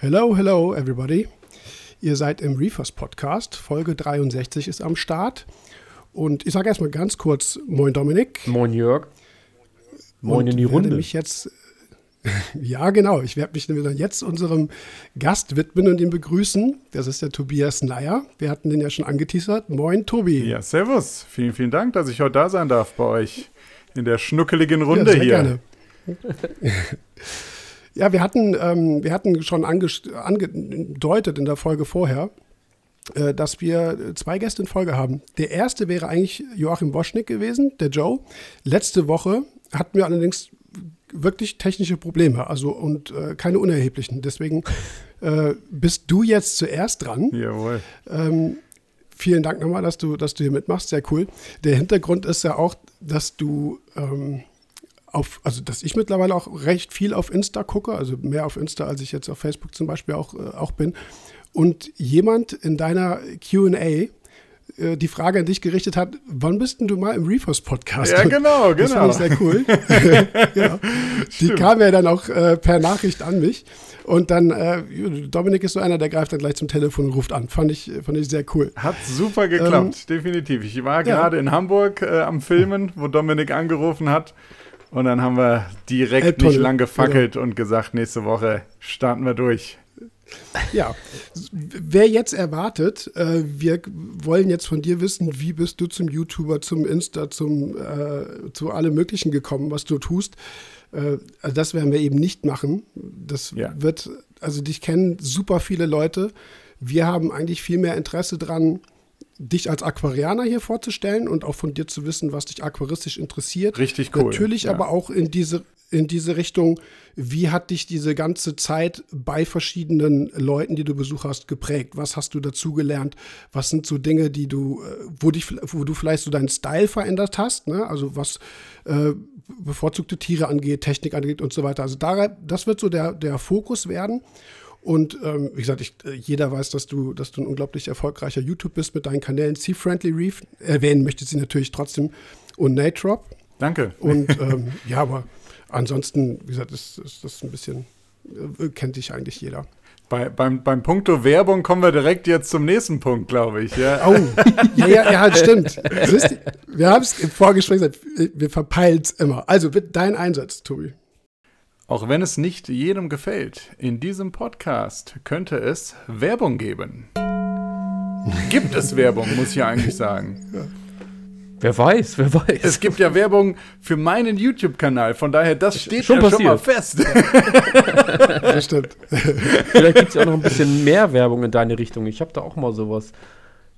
Hello, hello, everybody. Ihr seid im Reefers Podcast. Folge 63 ist am Start. Und ich sage erstmal ganz kurz: Moin, Dominik. Moin, Jörg. Moin Und in die Runde. werde mich jetzt. Ja, genau. Ich werde mich nämlich jetzt unserem Gast widmen und ihn begrüßen. Das ist der Tobias Neier. Wir hatten den ja schon angeteasert. Moin, Tobi. Ja, servus. Vielen, vielen Dank, dass ich heute da sein darf bei euch in der schnuckeligen Runde ja, sehr hier. Gerne. ja, wir hatten, ähm, wir hatten schon ange- angedeutet in der Folge vorher, äh, dass wir zwei Gäste in Folge haben. Der erste wäre eigentlich Joachim Boschnick gewesen, der Joe. Letzte Woche hatten wir allerdings wirklich technische Probleme, also und äh, keine unerheblichen. Deswegen äh, bist du jetzt zuerst dran. Jawohl. Ähm, vielen Dank nochmal, dass du, dass du hier mitmachst. Sehr cool. Der Hintergrund ist ja auch, dass du ähm, auf, also dass ich mittlerweile auch recht viel auf Insta gucke, also mehr auf Insta, als ich jetzt auf Facebook zum Beispiel auch, äh, auch bin. Und jemand in deiner QA äh, die Frage an dich gerichtet hat, wann bist denn du mal im Reefers Podcast? Ja, genau, Das genau. fand ich sehr cool. ja. Die Stimmt. kam ja dann auch äh, per Nachricht an mich. Und dann, äh, Dominik ist so einer, der greift dann gleich zum Telefon und ruft an. Fand ich, fand ich sehr cool. Hat super geklappt, definitiv. Ich war ja. gerade in Hamburg äh, am Filmen, wo Dominik angerufen hat. Und dann haben wir direkt Elbtunnel, nicht lang gefackelt und gesagt, nächste Woche starten wir durch. Ja, wer jetzt erwartet, äh, wir wollen jetzt von dir wissen, wie bist du zum YouTuber, zum Insta, zum, äh, zu allem Möglichen gekommen, was du tust. Äh, also das werden wir eben nicht machen. Das Ja. wird, also dich kennen super viele Leute. Wir haben eigentlich viel mehr Interesse dran, dich als Aquarianer hier vorzustellen und auch von dir zu wissen, was dich aquaristisch interessiert. Richtig cool, Natürlich ja. aber auch in diese, in diese Richtung, wie hat dich diese ganze Zeit bei verschiedenen Leuten, die du besucht hast, geprägt? Was hast du dazugelernt? Was sind so Dinge, die du, äh, wo, dich, wo du vielleicht so deinen Style verändert hast? Ne? Also was äh, bevorzugte Tiere angeht, Technik angeht und so weiter. Also da, das wird so der, der Fokus werden. Und ähm, wie gesagt, ich, äh, jeder weiß, dass du, dass du ein unglaublich erfolgreicher YouTube bist mit deinen Kanälen Sea Friendly Reef. Erwähnen möchte sie natürlich trotzdem und Natrop. Danke. Und ähm, ja, aber ansonsten, wie gesagt, ist, ist das ein bisschen, äh, kennt dich eigentlich jeder. Bei, beim, beim Punkto Werbung kommen wir direkt jetzt zum nächsten Punkt, glaube ich. Ja. Oh, ja, ja, ja, stimmt. Siehst du, wir haben es im Vorgespräch gesagt, wir verpeilen es immer. Also bitte dein Einsatz, Tobi. Auch wenn es nicht jedem gefällt, in diesem Podcast könnte es Werbung geben. Gibt es Werbung, muss ich eigentlich sagen. Wer weiß, wer weiß. Es gibt ja Werbung für meinen YouTube-Kanal, von daher, das steht Schon ja schon mal fest. Das stimmt. Vielleicht gibt es ja auch noch ein bisschen mehr Werbung in deine Richtung. Ich habe da auch mal sowas.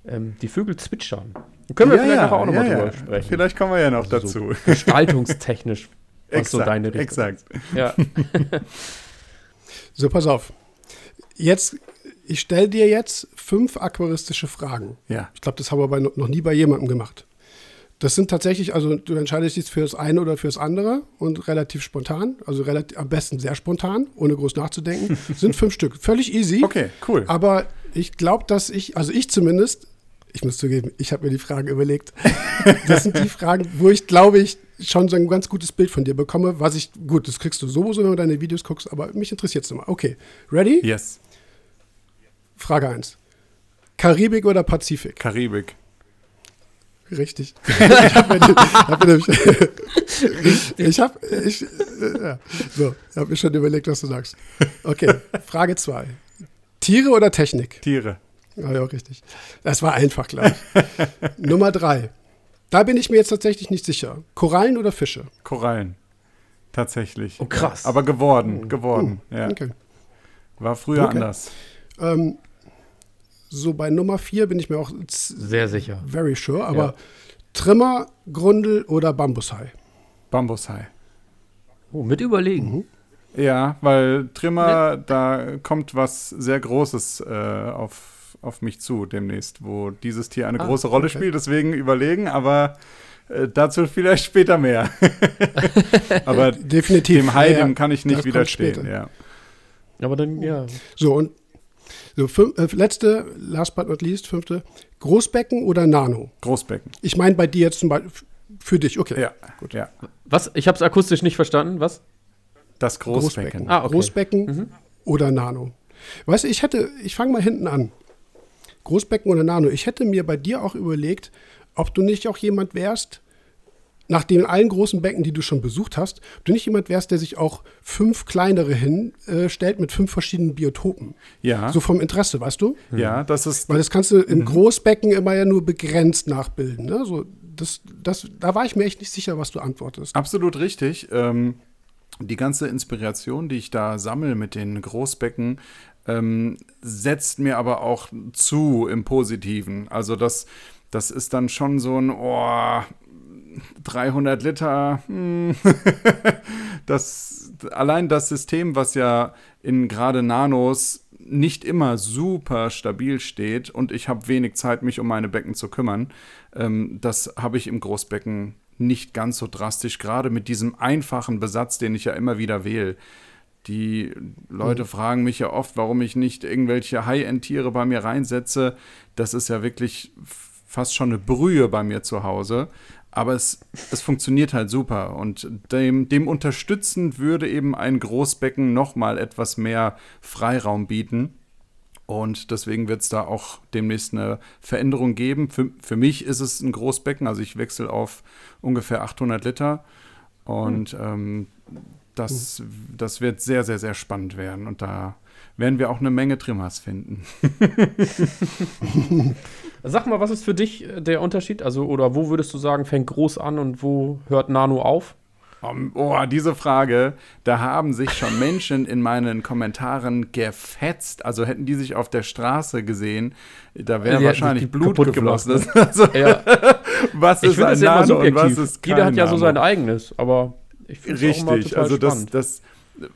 Ähm, die Vögel zwitschern. Können wir Ja, vielleicht ja, auch noch mal ja, drüber ja. sprechen. Vielleicht kommen wir ja noch Also dazu. So gestaltungstechnisch. Was so deine Richtung. exakt. Ja. So, pass auf. Jetzt, ich stelle dir jetzt fünf aquaristische Fragen. Ja. Ich glaube, das haben wir bei, noch nie bei jemandem gemacht. Das sind tatsächlich, also du entscheidest dich für das eine oder für das andere und relativ spontan, also relativ, am besten sehr spontan, ohne groß nachzudenken. sind fünf Stück. Völlig easy. Okay, cool. Aber ich glaube, dass ich, also ich zumindest, ich muss zugeben, ich habe mir die Fragen überlegt. Das sind die Fragen, wo ich glaube ich schon so ein ganz gutes Bild von dir bekomme, was ich, gut, das kriegst du sowieso, wenn du deine Videos guckst, aber mich interessiert es nochmal. Okay, ready? Yes. Frage 1. Karibik oder Pazifik? Karibik. Richtig. ich habe mir, hab mir nämlich, ich habe, ich, äh, ja. so, ich habe mir schon überlegt, was du sagst. Okay, Frage 2. Tiere oder Technik? Tiere. Ja, ja, richtig. Das war einfach, glaube ich. Nummer 3. Da bin ich mir jetzt tatsächlich nicht sicher. Korallen oder Fische? Korallen. Tatsächlich. Oh, krass. Aber geworden, geworden. Ja. Oh, Okay. War früher Okay. anders. Ähm, so, bei Nummer 4 bin ich mir auch Sehr sicher. very sure, aber Ja. Trimmer, Grundel oder Bambushai? Bambushai. Oh, mit überlegen. Mhm. Ja, weil Trimmer, da kommt was sehr Großes äh, auf, auf mich zu demnächst, wo dieses Tier eine Ah, große Rolle okay. spielt. Deswegen überlegen, aber äh, dazu vielleicht später mehr. aber Definitiv. dem Hai, Ja, dem kann ich nicht widerstehen. Ja. Aber dann, ja. So, und so, fün- äh, letzte, last but not least, fünfte. Großbecken oder Nano? Großbecken. Ich meine bei dir jetzt zum Beispiel, für dich, okay. Ja, gut. Ja. Was? Ich habe es akustisch nicht verstanden. Was? Das Großbecken. Ah, okay. Großbecken oder Nano. Weißt du, ich hätte, ich fange mal hinten an. Großbecken oder Nano. Ich hätte mir bei dir auch überlegt, ob du nicht auch jemand wärst, nach den allen großen Becken, die du schon besucht hast, ob du nicht jemand wärst, der sich auch fünf kleinere hinstellt äh, mit fünf verschiedenen Biotopen. Ja. So vom Interesse, weißt du? Ja, das ist. Weil das kannst du im Großbecken immer ja nur begrenzt nachbilden. Ne? So, das, das, da war ich mir echt nicht sicher, was du antwortest. Absolut richtig. Ähm, die ganze Inspiration, die ich da sammle mit den Großbecken, ähm, setzt mir aber auch zu im Positiven. Also das, das ist dann schon so ein, oh, 300 Liter, hm. das, allein das System, was ja in gerade Nanos nicht immer super stabil steht und ich habe wenig Zeit, mich um meine Becken zu kümmern, ähm, das habe ich im Großbecken nicht ganz so drastisch, gerade mit diesem einfachen Besatz, den ich ja immer wieder wähle. Die Leute mhm. fragen mich ja oft, warum ich nicht irgendwelche High-End-Tiere bei mir reinsetze. Das ist ja wirklich fast schon eine Brühe bei mir zu Hause. Aber es, es funktioniert halt super. Und dem, dem unterstützend würde eben ein Großbecken noch mal etwas mehr Freiraum bieten. Und deswegen wird es da auch demnächst eine Veränderung geben. Für, für mich ist es ein Großbecken, also ich wechsle auf ungefähr 800 Liter. Und ähm, das, das wird sehr, sehr, sehr spannend werden. Und da werden wir auch eine Menge Trimmers finden. Sag mal, was ist für dich äh, der Unterschied? Also, oder wo würdest du sagen, fängt groß an und wo hört Nano auf? Um, oh, diese Frage, da haben sich schon Menschen in meinen Kommentaren gefetzt. Also hätten die sich auf der Straße gesehen, da wäre wahrscheinlich Blut geflossen. Gemacht, ne? also, ja. was ist ein Nano und was ist kein Jeder hat ja so sein eigenes, aber ich finde es Richtig, also das, das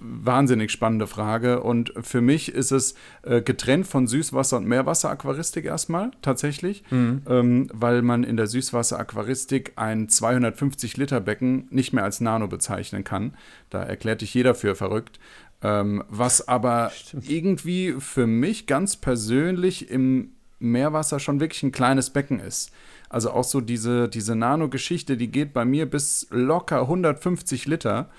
wahnsinnig spannende Frage. Und für mich ist es äh, getrennt von Süßwasser- und Meerwasseraquaristik erstmal tatsächlich, mhm. ähm, weil man in der Süßwasseraquaristik ein 250-Liter-Becken nicht mehr als Nano bezeichnen kann. Da erklärt dich jeder für verrückt. Ähm, was aber Stimmt. irgendwie für mich ganz persönlich im Meerwasser schon wirklich ein kleines Becken ist. Also auch so diese, diese Nano-Geschichte, die geht bei mir bis locker 150 Liter.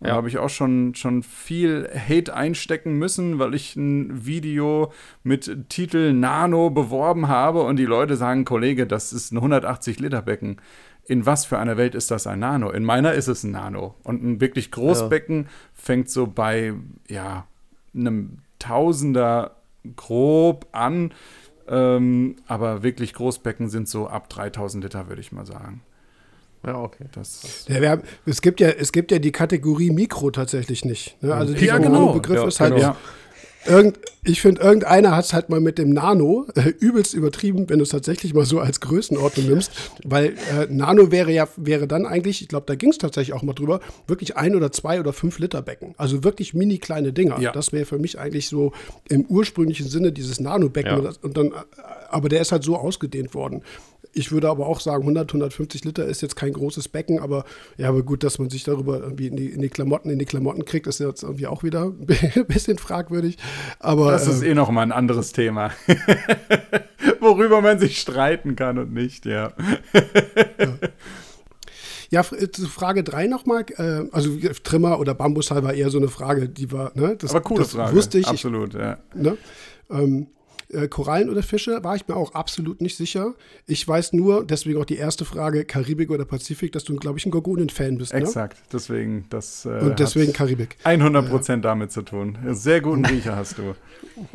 Ja. da habe ich auch schon, schon viel Hate einstecken müssen, weil ich ein Video mit Titel Nano beworben habe und die Leute sagen, Kollege, das ist ein 180-Liter-Becken. In was für einer Welt ist das ein Nano? In meiner ist es ein Nano. Und ein wirklich Großbecken ja. fängt so bei, ja, einem Tausender grob an. Ähm, aber wirklich Großbecken sind so ab 3000 Liter, würde ich mal sagen. Ja, okay. Das, ja, wir, es, gibt ja, es gibt ja die Kategorie Mikro tatsächlich nicht. Ne? Also dieser ja, genau. Begriff ja, ist halt. Genau. Irgend, ich finde, irgendeiner hat es halt mal mit dem Nano äh, übelst übertrieben, wenn du es tatsächlich mal so als Größenordnung nimmst. Weil äh, Nano wäre ja, wäre dann eigentlich, ich glaube, da ging es tatsächlich auch mal drüber, wirklich ein oder zwei oder fünf Liter Becken. Also wirklich mini kleine Dinger. Ja. Das wäre für mich eigentlich so im ursprünglichen Sinne dieses Nano-Becken. Ja. Und dann, aber der ist halt so ausgedehnt worden. Ich würde aber auch sagen, 100, 150 Liter ist jetzt kein großes Becken, aber ja, aber gut, dass man sich darüber irgendwie in die, in die Klamotten, in die Klamotten kriegt, ist jetzt irgendwie auch wieder ein bisschen fragwürdig. Aber, das ist äh, eh noch mal ein anderes Thema. Worüber man sich streiten kann und nicht, ja. ja. Ja, zu Frage 3 nochmal. Äh, also Trimmer oder Bambushalber war eher so eine Frage, die war, ne? Das, Aber coole das Frage. wusste ich. Absolut, ja. Ne? Ähm, äh, Korallen oder Fische war ich mir auch absolut nicht sicher. Ich weiß nur, deswegen auch die erste Frage, Karibik oder Pazifik, dass du, glaube ich, ein Gorgonien-Fan bist. Ne? Exakt, deswegen das. Äh, Und deswegen Karibik. 100 Prozent damit zu tun. Sehr guten Riecher hast du.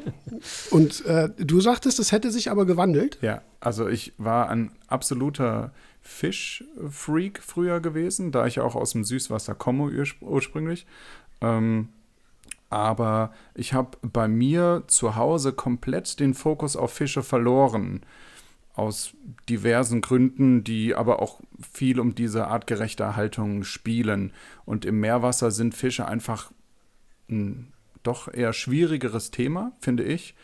Und äh, du sagtest, es hätte sich aber gewandelt. Ja, also ich war ein absoluter Fischfreak früher gewesen, da ich auch aus dem Süßwasser komme ursprünglich. Ähm, aber ich habe bei mir zu Hause komplett den Fokus auf Fische verloren. Aus diversen Gründen, die aber auch viel um diese artgerechte Haltung spielen. Und im Meerwasser sind Fische einfach ein doch eher schwierigeres Thema, finde ich.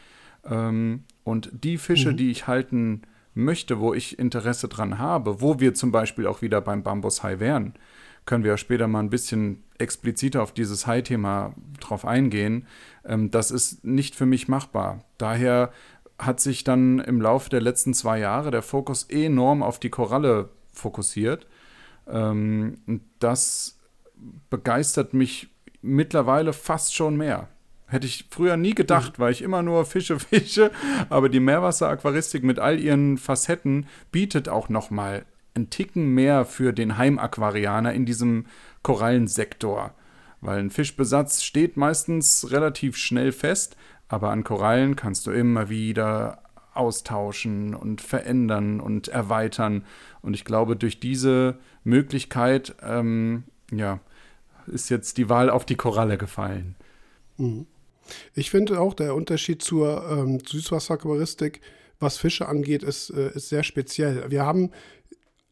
Ähm, und die Fische, mhm. die ich halten möchte, wo ich Interesse dran habe, wo wir zum Beispiel auch wieder beim Bambushai wären, können wir ja später mal ein bisschen expliziter auf dieses High-Thema drauf eingehen. Ähm, das ist nicht für mich machbar. Daher hat sich dann im Laufe der letzten zwei Jahre der Fokus enorm auf die Koralle fokussiert. Ähm, das begeistert mich mittlerweile fast schon mehr. Hätte ich früher nie gedacht, weil ich immer nur Fische fische. Aber die Meerwasseraquaristik mit all ihren Facetten bietet auch noch mal einen Ticken mehr für den Heimaquarianer in diesem Korallensektor. Weil ein Fischbesatz steht meistens relativ schnell fest, aber an Korallen kannst du immer wieder austauschen und verändern und erweitern. Und ich glaube, durch diese Möglichkeit, ähm, ja, ist jetzt die Wahl auf die Koralle gefallen. Mhm. Ich finde auch, der Unterschied zur ähm, Süßwasseraquaristik, was Fische angeht, ist, äh, ist sehr speziell. Wir haben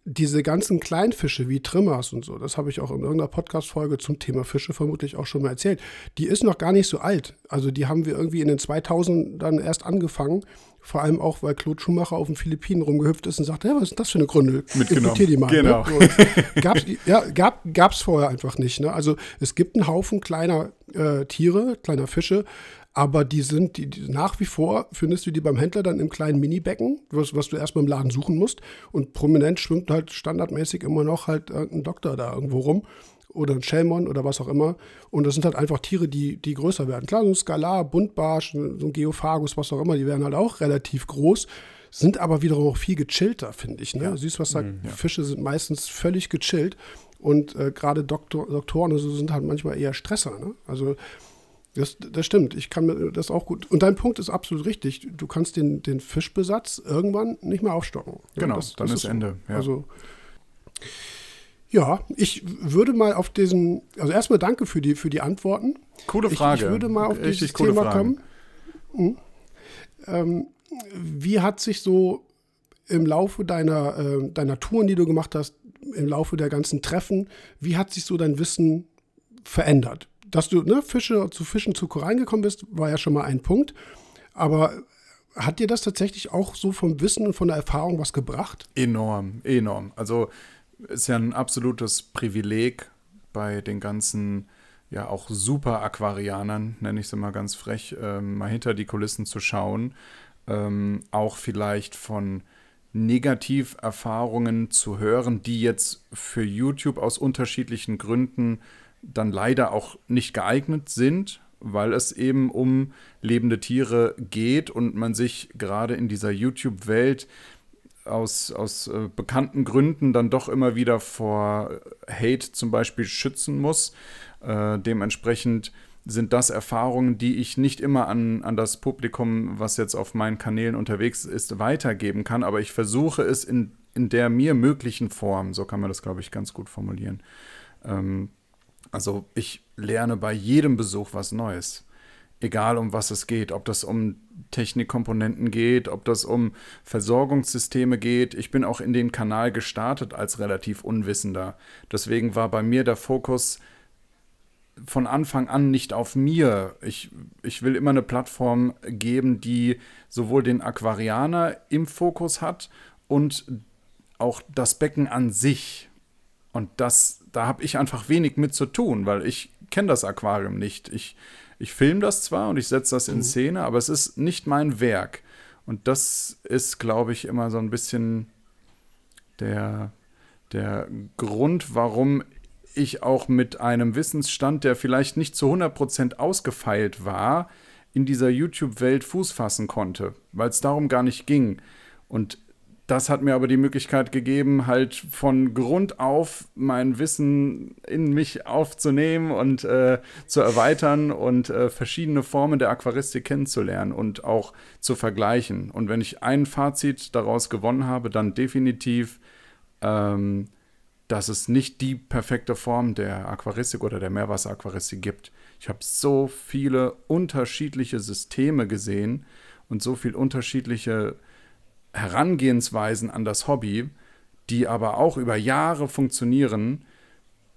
diese ganzen Kleinfische wie Trimmers und so, das habe ich auch in irgendeiner Podcast-Folge zum Thema Fische vermutlich auch schon mal erzählt. Die ist noch gar nicht so alt. Also die haben wir irgendwie in den 2000ern erst angefangen. Vor allem auch, weil Claude Schumacher auf den Philippinen rumgehüpft ist und sagte, ja, was ist das für eine Gründe? Mitgenommen. die mal. ne? Genau. Ne? So, gab's, ja, gab es vorher einfach nicht. Ne? Also es gibt einen Haufen kleiner äh, Tiere, kleiner Fische, aber die sind die, die, nach wie vor, findest du die beim Händler dann im kleinen Minibecken, was, was du erstmal im Laden suchen musst. Und prominent schwimmt halt standardmäßig immer noch halt ein Doktor da irgendwo rum oder ein Schelmon oder was auch immer. Und das sind halt einfach Tiere, die, die größer werden. Klar, so ein Skalar, Buntbarsch, so ein Geophagus, was auch immer, die werden halt auch relativ groß, sind aber wiederum auch viel gechillter, finde ich. Ne? Ja. Süßwasserfische mhm, ja. sind meistens völlig gechillt und äh, gerade Doktor, Doktoren also sind halt manchmal eher Stresser. Ne? Also das, das stimmt, ich kann mir das auch gut. Und dein Punkt ist absolut richtig. Du kannst den, den Fischbesatz irgendwann nicht mehr aufstocken. Genau, das, dann das ist, Ende. Ja. Also ja, ich würde mal auf diesen, also erstmal danke für die, für die Antworten. Coole Frage. Ich, ich würde mal auf Richtig dieses Thema Frage. kommen. Hm. Ähm, wie hat sich so im Laufe deiner, äh, deiner Touren, die du gemacht hast, im Laufe der ganzen Treffen, wie hat sich so dein Wissen verändert? Dass du ne, Fische zu Fischen zu Korallen gekommen bist, war ja schon mal ein Punkt. Aber hat dir das tatsächlich auch so vom Wissen und von der Erfahrung was gebracht? Enorm, enorm. Also ist ja ein absolutes Privileg bei den ganzen, ja auch super Aquarianern, nenne ich es immer ganz frech, ähm, mal hinter die Kulissen zu schauen. Ähm, auch vielleicht von Negativerfahrungen zu hören, die jetzt für YouTube aus unterschiedlichen Gründen dann leider auch nicht geeignet sind, weil es eben um lebende Tiere geht und man sich gerade in dieser YouTube-Welt aus, aus äh, bekannten Gründen dann doch immer wieder vor Hate zum Beispiel schützen muss. Äh, dementsprechend sind das Erfahrungen, die ich nicht immer an, an das Publikum, was jetzt auf meinen Kanälen unterwegs ist, weitergeben kann. Aber ich versuche es in, in der mir möglichen Form, so kann man das, glaube ich, ganz gut formulieren. Ähm, also ich lerne bei jedem Besuch was Neues egal um was es geht, ob das um Technikkomponenten geht, ob das um Versorgungssysteme geht. Ich bin auch in den Kanal gestartet als relativ Unwissender. Deswegen war bei mir der Fokus von Anfang an nicht auf mir. Ich, ich will immer eine Plattform geben, die sowohl den Aquarianer im Fokus hat und auch das Becken an sich. Und das, da habe ich einfach wenig mit zu tun, weil ich kenne das Aquarium nicht. Ich ich filme das zwar und ich setze das in mhm. Szene, aber es ist nicht mein Werk. Und das ist, glaube ich, immer so ein bisschen der, der Grund, warum ich auch mit einem Wissensstand, der vielleicht nicht zu 100% ausgefeilt war, in dieser YouTube-Welt Fuß fassen konnte, weil es darum gar nicht ging. Und das hat mir aber die Möglichkeit gegeben, halt von Grund auf mein Wissen in mich aufzunehmen und äh, zu erweitern und äh, verschiedene Formen der Aquaristik kennenzulernen und auch zu vergleichen. Und wenn ich ein Fazit daraus gewonnen habe, dann definitiv, ähm, dass es nicht die perfekte Form der Aquaristik oder der Meerwasseraquaristik gibt. Ich habe so viele unterschiedliche Systeme gesehen und so viele unterschiedliche Herangehensweisen an das Hobby, die aber auch über Jahre funktionieren,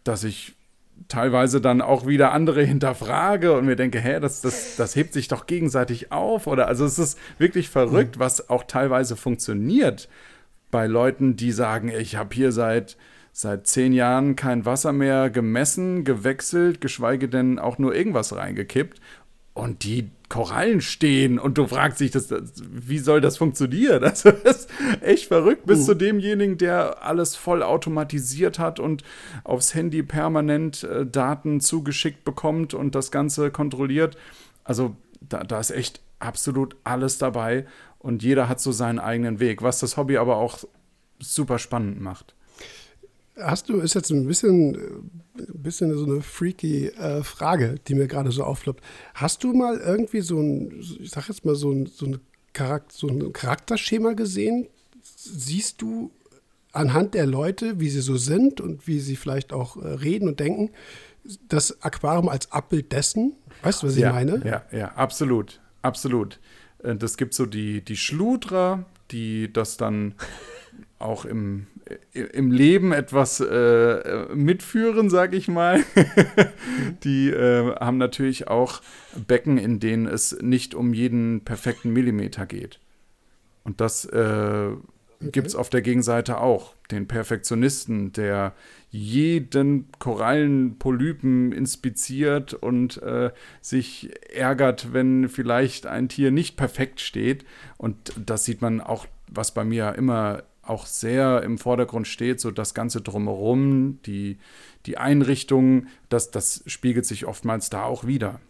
dass ich teilweise dann auch wieder andere hinterfrage und mir denke, hä, das, das, das hebt sich doch gegenseitig auf. Oder also es ist wirklich verrückt, mhm. was auch teilweise funktioniert bei Leuten, die sagen, ich habe hier seit, seit zehn Jahren kein Wasser mehr gemessen, gewechselt, geschweige denn auch nur irgendwas reingekippt. Und die Korallen stehen und du fragst dich, das, das, wie soll das funktionieren? Also, das ist echt verrückt, bis uh. zu demjenigen, der alles voll automatisiert hat und aufs Handy permanent äh, Daten zugeschickt bekommt und das Ganze kontrolliert. Also da, da ist echt absolut alles dabei und jeder hat so seinen eigenen Weg, was das Hobby aber auch super spannend macht. Hast du, ist jetzt ein bisschen, ein bisschen so eine freaky äh, Frage, die mir gerade so aufloppt. Hast du mal irgendwie so ein, ich sag jetzt mal so ein, so ein, Charakter, so ein Charakterschema gesehen? Siehst du anhand der Leute, wie sie so sind und wie sie vielleicht auch äh, reden und denken, das Aquarium als Abbild dessen? Weißt du, was ich ja, meine? Ja, ja, absolut, absolut. Äh, das gibt so die, die Schludrer, die das dann auch im, im Leben etwas äh, mitführen, sag ich mal. die äh, haben natürlich auch Becken, in denen es nicht um jeden perfekten Millimeter geht. Und das äh, okay. gibt es auf der Gegenseite auch. Den Perfektionisten, der jeden Korallenpolypen inspiziert und äh, sich ärgert, wenn vielleicht ein Tier nicht perfekt steht. Und das sieht man auch, was bei mir immer auch sehr im Vordergrund steht, so das Ganze drumherum, die, die Einrichtung, das, das spiegelt sich oftmals da auch wieder.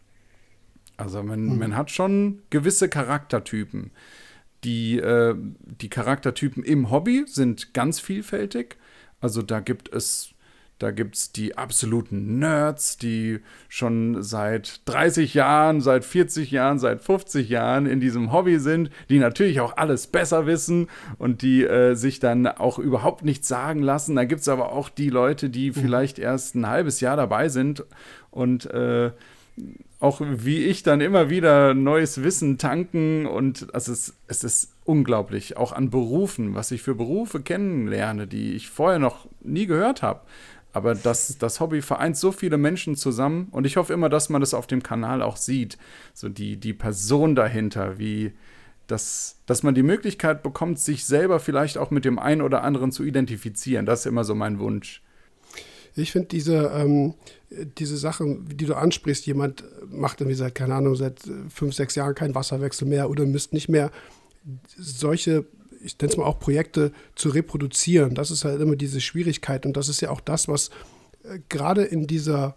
Also man, mhm. man hat schon gewisse Charaktertypen. Die, äh, die Charaktertypen im Hobby sind ganz vielfältig. Also da gibt es da gibt es die absoluten Nerds, die schon seit 30 Jahren, seit 40 Jahren, seit 50 Jahren in diesem Hobby sind, die natürlich auch alles besser wissen und die äh, sich dann auch überhaupt nichts sagen lassen. Da gibt es aber auch die Leute, die mhm. vielleicht erst ein halbes Jahr dabei sind und äh, auch wie ich dann immer wieder neues Wissen tanken und also es, es ist unglaublich, auch an Berufen, was ich für Berufe kennenlerne, die ich vorher noch nie gehört habe. Aber das, das Hobby vereint so viele Menschen zusammen und ich hoffe immer, dass man das auf dem Kanal auch sieht. So die, die Person dahinter, wie dass, dass man die Möglichkeit bekommt, sich selber vielleicht auch mit dem einen oder anderen zu identifizieren. Das ist immer so mein Wunsch. Ich finde diese, ähm, diese Sachen, die du ansprichst, jemand macht irgendwie seit, keine Ahnung, seit fünf, sechs Jahren keinen Wasserwechsel mehr oder misst nicht mehr. Solche ich nenne es mal auch Projekte zu reproduzieren. Das ist halt immer diese Schwierigkeit und das ist ja auch das, was äh, gerade in dieser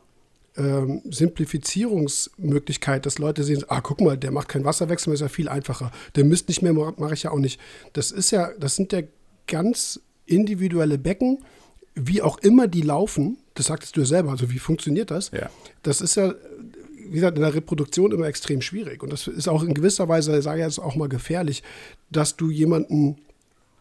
ähm, Simplifizierungsmöglichkeit, dass Leute sehen, ah, guck mal, der macht keinen Wasserwechsel ist ja viel einfacher. Der misst nicht mehr, mache ich ja auch nicht. Das ist ja, das sind ja ganz individuelle Becken, wie auch immer die laufen. Das sagtest du ja selber, also wie funktioniert das? Ja. Das ist ja wie gesagt, in der Reproduktion immer extrem schwierig. Und das ist auch in gewisser Weise, sage ich jetzt auch mal gefährlich, dass du jemanden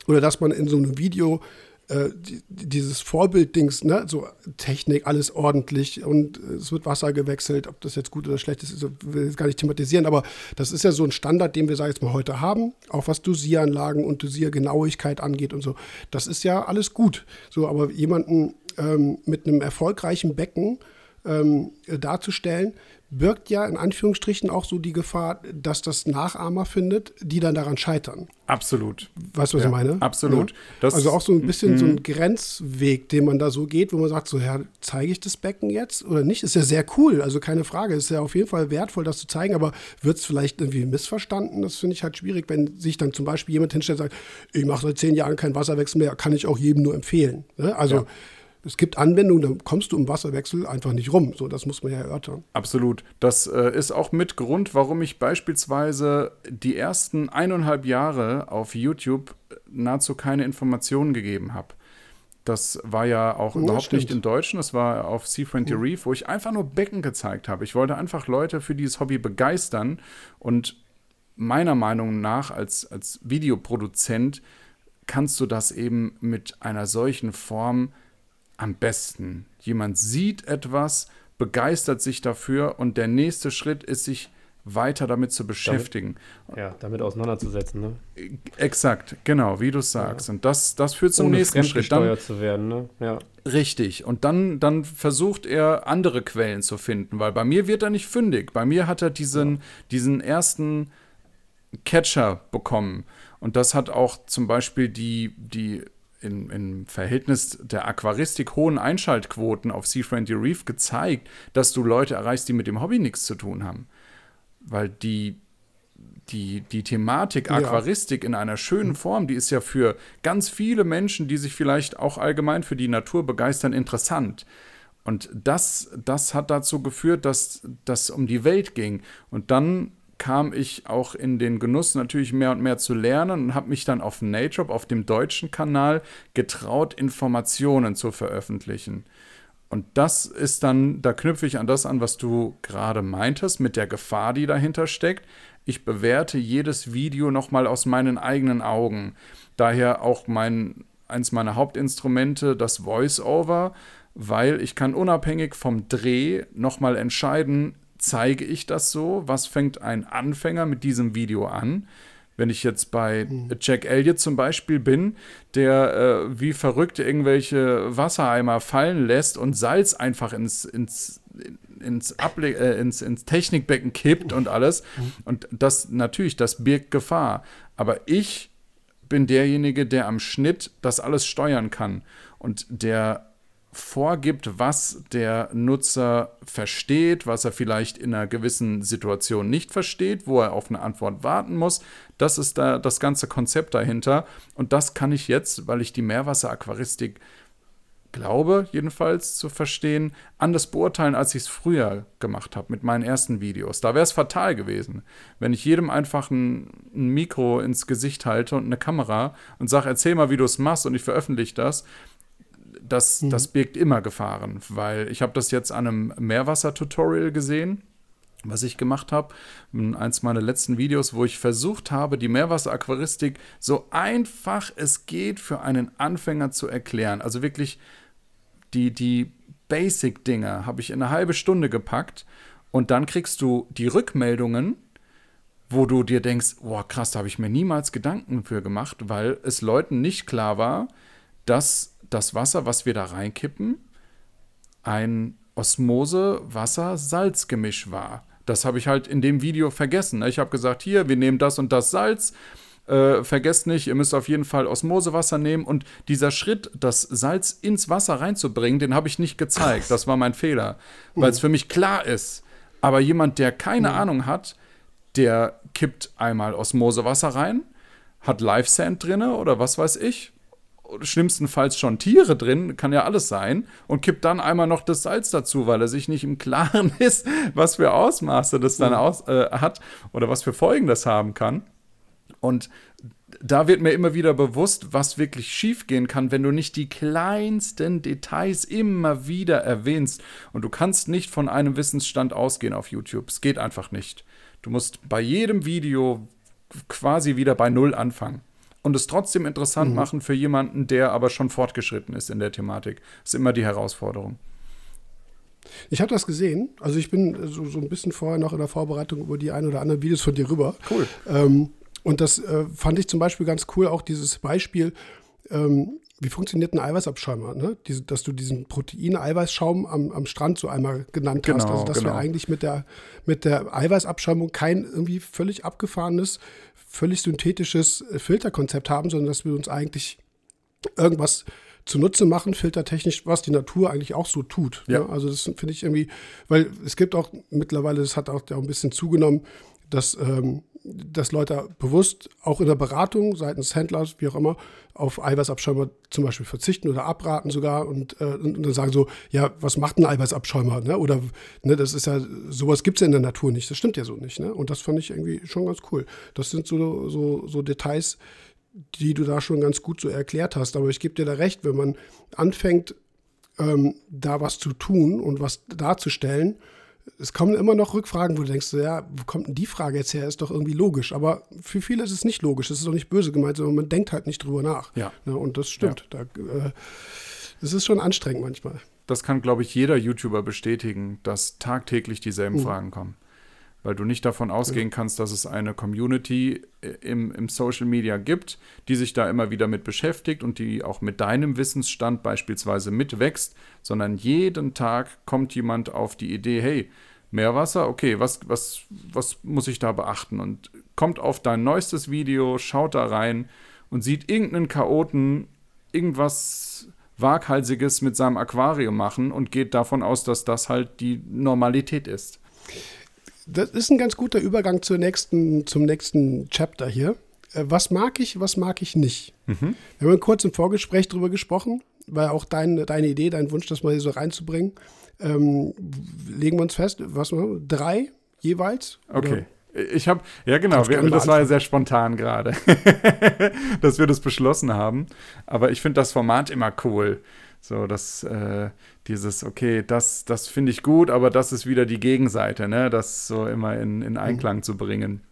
oder dass man in so einem Video äh, dieses Vorbilddings, ne, so Technik, alles ordentlich und es wird Wasser gewechselt, ob das jetzt gut oder schlecht ist, will ich gar nicht thematisieren, aber das ist ja so ein Standard, den wir, sag ich jetzt mal, heute haben, auch was Dosieranlagen und Dosiergenauigkeit angeht und so. Das ist ja alles gut. So, aber jemanden ähm, mit einem erfolgreichen Becken ähm, darzustellen, birgt ja in Anführungsstrichen auch so die Gefahr, dass das Nachahmer findet, die dann daran scheitern. Absolut. Weißt du, was ja, ich meine? Absolut. Ja? also auch so ein bisschen so ein Grenzweg, den man da so geht, wo man sagt, so, ja, zeige ich das Becken jetzt oder nicht? Ist ja sehr cool, also keine Frage. Ist ja auf jeden Fall wertvoll, das zu zeigen, aber wird es vielleicht irgendwie missverstanden? Das finde ich halt schwierig, wenn sich dann zum Beispiel jemand hinstellt und sagt, ich mache seit zehn Jahren keinen Wasserwechsel mehr, kann ich auch jedem nur empfehlen. Ne? Also ja es gibt Anwendungen, da kommst du im Wasserwechsel einfach nicht rum. So, das muss man ja erörtern. Absolut. Das äh, ist auch mit Grund, warum ich beispielsweise die ersten eineinhalb Jahre auf YouTube nahezu keine Informationen gegeben habe. Das war ja auch ja, überhaupt stimmt. nicht im Deutschen. Das war auf Seafriendly mhm. Reef, wo ich einfach nur Becken gezeigt habe. Ich wollte einfach Leute für dieses Hobby begeistern. Und meiner Meinung nach als, als Videoproduzent kannst du das eben mit einer solchen Form am besten. Jemand sieht etwas, begeistert sich dafür und der nächste Schritt ist, sich weiter damit zu beschäftigen. Damit, ja, damit auseinanderzusetzen. Ne? Exakt, genau, wie du sagst. Ja. Und das, das führt zum Ohne nächsten Schritt. Dann, zu werden, ne? ja. Richtig. Und dann, dann versucht er, andere Quellen zu finden, weil bei mir wird er nicht fündig. Bei mir hat er diesen, ja. diesen ersten Catcher bekommen. Und das hat auch zum Beispiel die, die in, im Verhältnis der Aquaristik hohen Einschaltquoten auf Seafriendly Reef gezeigt, dass du Leute erreichst, die mit dem Hobby nichts zu tun haben. Weil die, die, die Thematik Aquaristik ja. in einer schönen Form, die ist ja für ganz viele Menschen, die sich vielleicht auch allgemein für die Natur begeistern, interessant. Und das, das hat dazu geführt, dass das um die Welt ging. Und dann kam ich auch in den Genuss, natürlich mehr und mehr zu lernen und habe mich dann auf Nature, auf dem deutschen Kanal, getraut, Informationen zu veröffentlichen. Und das ist dann, da knüpfe ich an das an, was du gerade meintest, mit der Gefahr, die dahinter steckt. Ich bewerte jedes Video nochmal aus meinen eigenen Augen. Daher auch mein, eins meiner Hauptinstrumente, das Voice-Over weil ich kann unabhängig vom Dreh nochmal entscheiden, zeige ich das so? Was fängt ein Anfänger mit diesem Video an? Wenn ich jetzt bei mhm. Jack Elliott zum Beispiel bin, der äh, wie verrückt irgendwelche Wassereimer fallen lässt und Salz einfach ins, ins, ins, Able äh, ins, ins Technikbecken kippt und alles. Mhm. Und das natürlich, das birgt Gefahr. Aber ich bin derjenige, der am Schnitt das alles steuern kann. Und der vorgibt, was der Nutzer versteht, was er vielleicht in einer gewissen Situation nicht versteht, wo er auf eine Antwort warten muss. Das ist da das ganze Konzept dahinter. Und das kann ich jetzt, weil ich die Meerwasseraquaristik glaube, jedenfalls zu verstehen, anders beurteilen, als ich es früher gemacht habe mit meinen ersten Videos. Da wäre es fatal gewesen, wenn ich jedem einfach ein, ein Mikro ins Gesicht halte und eine Kamera und sage, erzähl mal, wie du es machst und ich veröffentliche das das, mhm. das birgt immer Gefahren, weil ich habe das jetzt an einem Meerwasser-Tutorial gesehen, was ich gemacht habe. Eins meiner letzten Videos, wo ich versucht habe, die Meerwasseraquaristik so einfach es geht für einen Anfänger zu erklären. Also wirklich die, die Basic-Dinge habe ich in eine halbe Stunde gepackt und dann kriegst du die Rückmeldungen, wo du dir denkst, boah, krass, da habe ich mir niemals Gedanken für gemacht, weil es Leuten nicht klar war, dass das Wasser, was wir da reinkippen, ein Osmose-Wasser-Salz-Gemisch war. Das habe ich halt in dem Video vergessen. Ich habe gesagt, hier, wir nehmen das und das Salz. Äh, vergesst nicht, ihr müsst auf jeden Fall Osmosewasser nehmen. Und dieser Schritt, das Salz ins Wasser reinzubringen, den habe ich nicht gezeigt. Das war mein Fehler, weil es für mich klar ist. Aber jemand, der keine mhm. Ahnung hat, der kippt einmal Osmosewasser rein, hat Live Sand drin oder was weiß ich, schlimmstenfalls schon Tiere drin, kann ja alles sein, und kippt dann einmal noch das Salz dazu, weil er sich nicht im Klaren ist, was für Ausmaße das dann mhm. aus, äh, hat oder was für Folgen das haben kann. Und da wird mir immer wieder bewusst, was wirklich schiefgehen kann, wenn du nicht die kleinsten Details immer wieder erwähnst. Und du kannst nicht von einem Wissensstand ausgehen auf YouTube. Es geht einfach nicht. Du musst bei jedem Video quasi wieder bei Null anfangen und es trotzdem interessant mhm. machen für jemanden, der aber schon fortgeschritten ist in der Thematik. Das ist immer die Herausforderung. Ich habe das gesehen. Also ich bin so, so, ein bisschen vorher noch in der Vorbereitung über die ein oder anderen Videos von dir rüber. Cool. Ähm, und das äh, fand ich zum Beispiel ganz cool, auch dieses Beispiel, ähm, wie funktioniert ein Eiweißabschäumer? Ne? Diese, dass du diesen Protein-Eiweißschaum am, am Strand so einmal genannt genau, hast. Also dass genau. wir eigentlich mit der, mit der Eiweißabschäumung kein irgendwie völlig abgefahrenes völlig synthetisches äh, Filterkonzept haben, sondern dass wir uns eigentlich irgendwas zunutze machen, filtertechnisch, was die Natur eigentlich auch so tut. Ja. Ne? Also das finde ich irgendwie, weil es gibt auch mittlerweile, das hat auch, auch ein bisschen zugenommen, dass, ähm, dass Leute bewusst auch in der Beratung seitens Händlers, wie auch immer, auf Eiweißabschäumer zum Beispiel verzichten oder abraten sogar und, äh, und dann sagen so, ja, was macht ein Eiweißabschäumer? Ne? Oder ne, das ist ja, sowas gibt es ja in der Natur nicht. Das stimmt ja so nicht. Ne? Und das fand ich irgendwie schon ganz cool. Das sind so, so, so Details, die du da schon ganz gut so erklärt hast. Aber ich gebe dir da recht, wenn man anfängt, ähm, da was zu tun und was darzustellen, es kommen immer noch Rückfragen, wo du denkst, ja, wo kommt denn die Frage jetzt her? Ist doch irgendwie logisch. Aber für viele ist es nicht logisch. Es ist auch nicht böse gemeint, sondern man denkt halt nicht drüber nach. Ja. ja und das stimmt. Ja. Da, äh, es ist schon anstrengend manchmal. Das kann, glaube ich, jeder YouTuber bestätigen, dass tagtäglich dieselben mhm. Fragen kommen weil du nicht davon ausgehen kannst, dass es eine Community äh, im, im Social Media gibt, die sich da immer wieder mit beschäftigt und die auch mit deinem Wissensstand beispielsweise mitwächst, sondern jeden Tag kommt jemand auf die Idee, hey, Meerwasser, okay, was, was, was muss ich da beachten? Und kommt auf dein neuestes Video, schaut da rein und sieht irgendeinen Chaoten irgendwas Waghalsiges mit seinem Aquarium machen und geht davon aus, dass das halt die Normalität ist. Das ist ein ganz guter Übergang zur nächsten, zum nächsten Chapter hier. Äh, was mag ich, was mag ich nicht? Mhm. Wir haben kurz im Vorgespräch darüber gesprochen. war ja auch dein, deine Idee, dein Wunsch, das mal hier so reinzubringen. Ähm, legen wir uns fest, was machen wir? Drei jeweils? Okay. Oder? Ich habe, ja genau, wir, das war ja sehr spontan gerade, dass wir das beschlossen haben. Aber ich finde das Format immer cool. So, dass äh, dieses, okay, das, das finde ich gut, aber das ist wieder die Gegenseite, ne? Das so immer in, in Einklang mhm. zu bringen.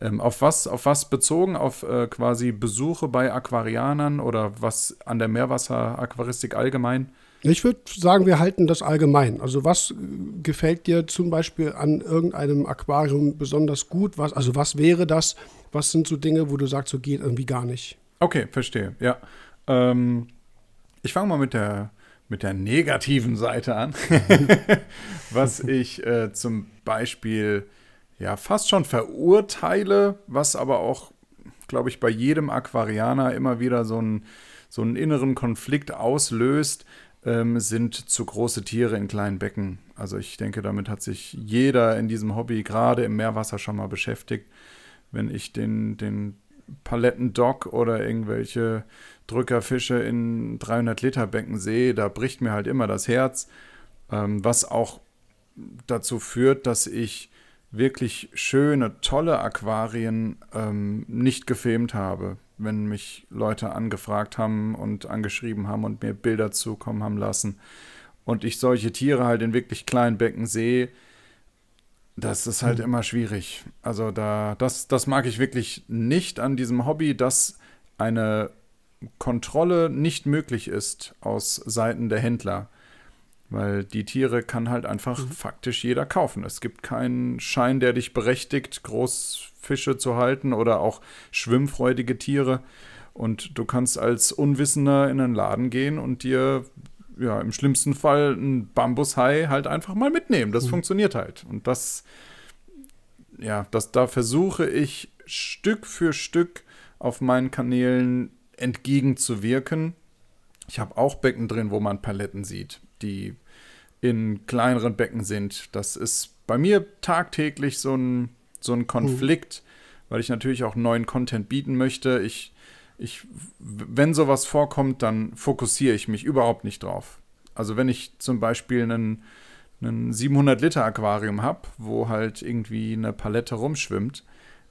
Ähm, auf, was, auf was bezogen? Auf äh, quasi Besuche bei Aquarianern oder was an der Meerwasseraquaristik allgemein? Ich würde sagen, wir halten das allgemein. Also was äh, gefällt dir zum Beispiel an irgendeinem Aquarium besonders gut? Was, also was wäre das? Was sind so Dinge, wo du sagst, so geht irgendwie gar nicht? Okay, verstehe. Ja. Ähm, ich fange mal mit der, mit der negativen Seite an. was ich äh, zum Beispiel ja fast schon verurteile, was aber auch, glaube ich, bei jedem Aquarianer immer wieder so, ein, so einen inneren Konflikt auslöst, ähm, sind zu große Tiere in kleinen Becken. Also ich denke, damit hat sich jeder in diesem Hobby gerade im Meerwasser schon mal beschäftigt. Wenn ich den, den Palettendock oder irgendwelche Drückerfische in 300 Liter Becken sehe, da bricht mir halt immer das Herz, ähm, was auch dazu führt, dass ich wirklich schöne, tolle Aquarien ähm, nicht gefilmt habe. Wenn mich Leute angefragt haben und angeschrieben haben und mir Bilder zukommen haben lassen und ich solche Tiere halt in wirklich kleinen Becken sehe, das ist halt mhm. immer schwierig. Also da, das, das mag ich wirklich nicht an diesem Hobby, dass eine Kontrolle nicht möglich ist aus Seiten der Händler. Weil die Tiere kann halt einfach mhm. faktisch jeder kaufen. Es gibt keinen Schein, der dich berechtigt, Großfische zu halten oder auch schwimmfreudige Tiere. Und du kannst als Unwissender in einen Laden gehen und dir ja im schlimmsten Fall ein Bambushai halt einfach mal mitnehmen. Das mhm. funktioniert halt. Und das, ja, das, da versuche ich Stück für Stück auf meinen Kanälen entgegenzuwirken. Ich habe auch Becken drin, wo man Paletten sieht die in kleineren Becken sind. Das ist bei mir tagtäglich so ein, so ein Konflikt, mhm. weil ich natürlich auch neuen Content bieten möchte. Ich, ich, wenn sowas vorkommt, dann fokussiere ich mich überhaupt nicht drauf. Also wenn ich zum Beispiel einen, einen 700 Liter Aquarium habe, wo halt irgendwie eine Palette rumschwimmt,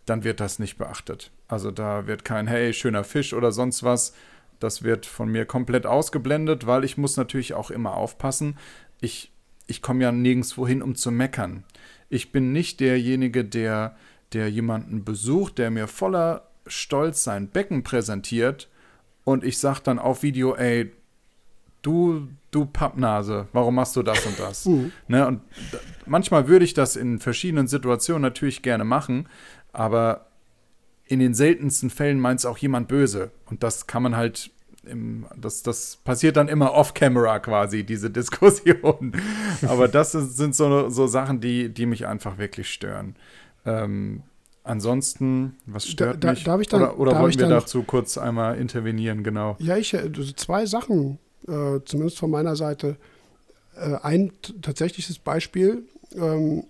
dann wird das nicht beachtet. Also da wird kein, hey, schöner Fisch oder sonst was, das wird von mir komplett ausgeblendet, weil ich muss natürlich auch immer aufpassen. Ich, ich komme ja nirgendwo hin, um zu meckern. Ich bin nicht derjenige, der, der jemanden besucht, der mir voller Stolz sein Becken präsentiert und ich sage dann auf Video, ey, du, du Pappnase, warum machst du das und das? Mhm. Ne, und manchmal würde ich das in verschiedenen Situationen natürlich gerne machen, aber in den seltensten Fällen meint es auch jemand böse. Und das kann man halt im, das, das passiert dann immer off-camera quasi, diese Diskussion. Aber das ist, sind so, so Sachen, die, die mich einfach wirklich stören. Ähm, ansonsten, was stört da, mich? Darf ich dann, oder oder wollten wir dazu kurz einmal intervenieren, genau? Ja, ich, äh, zwei Sachen, äh, zumindest von meiner Seite. Äh, ein tatsächliches Beispiel. Ähm,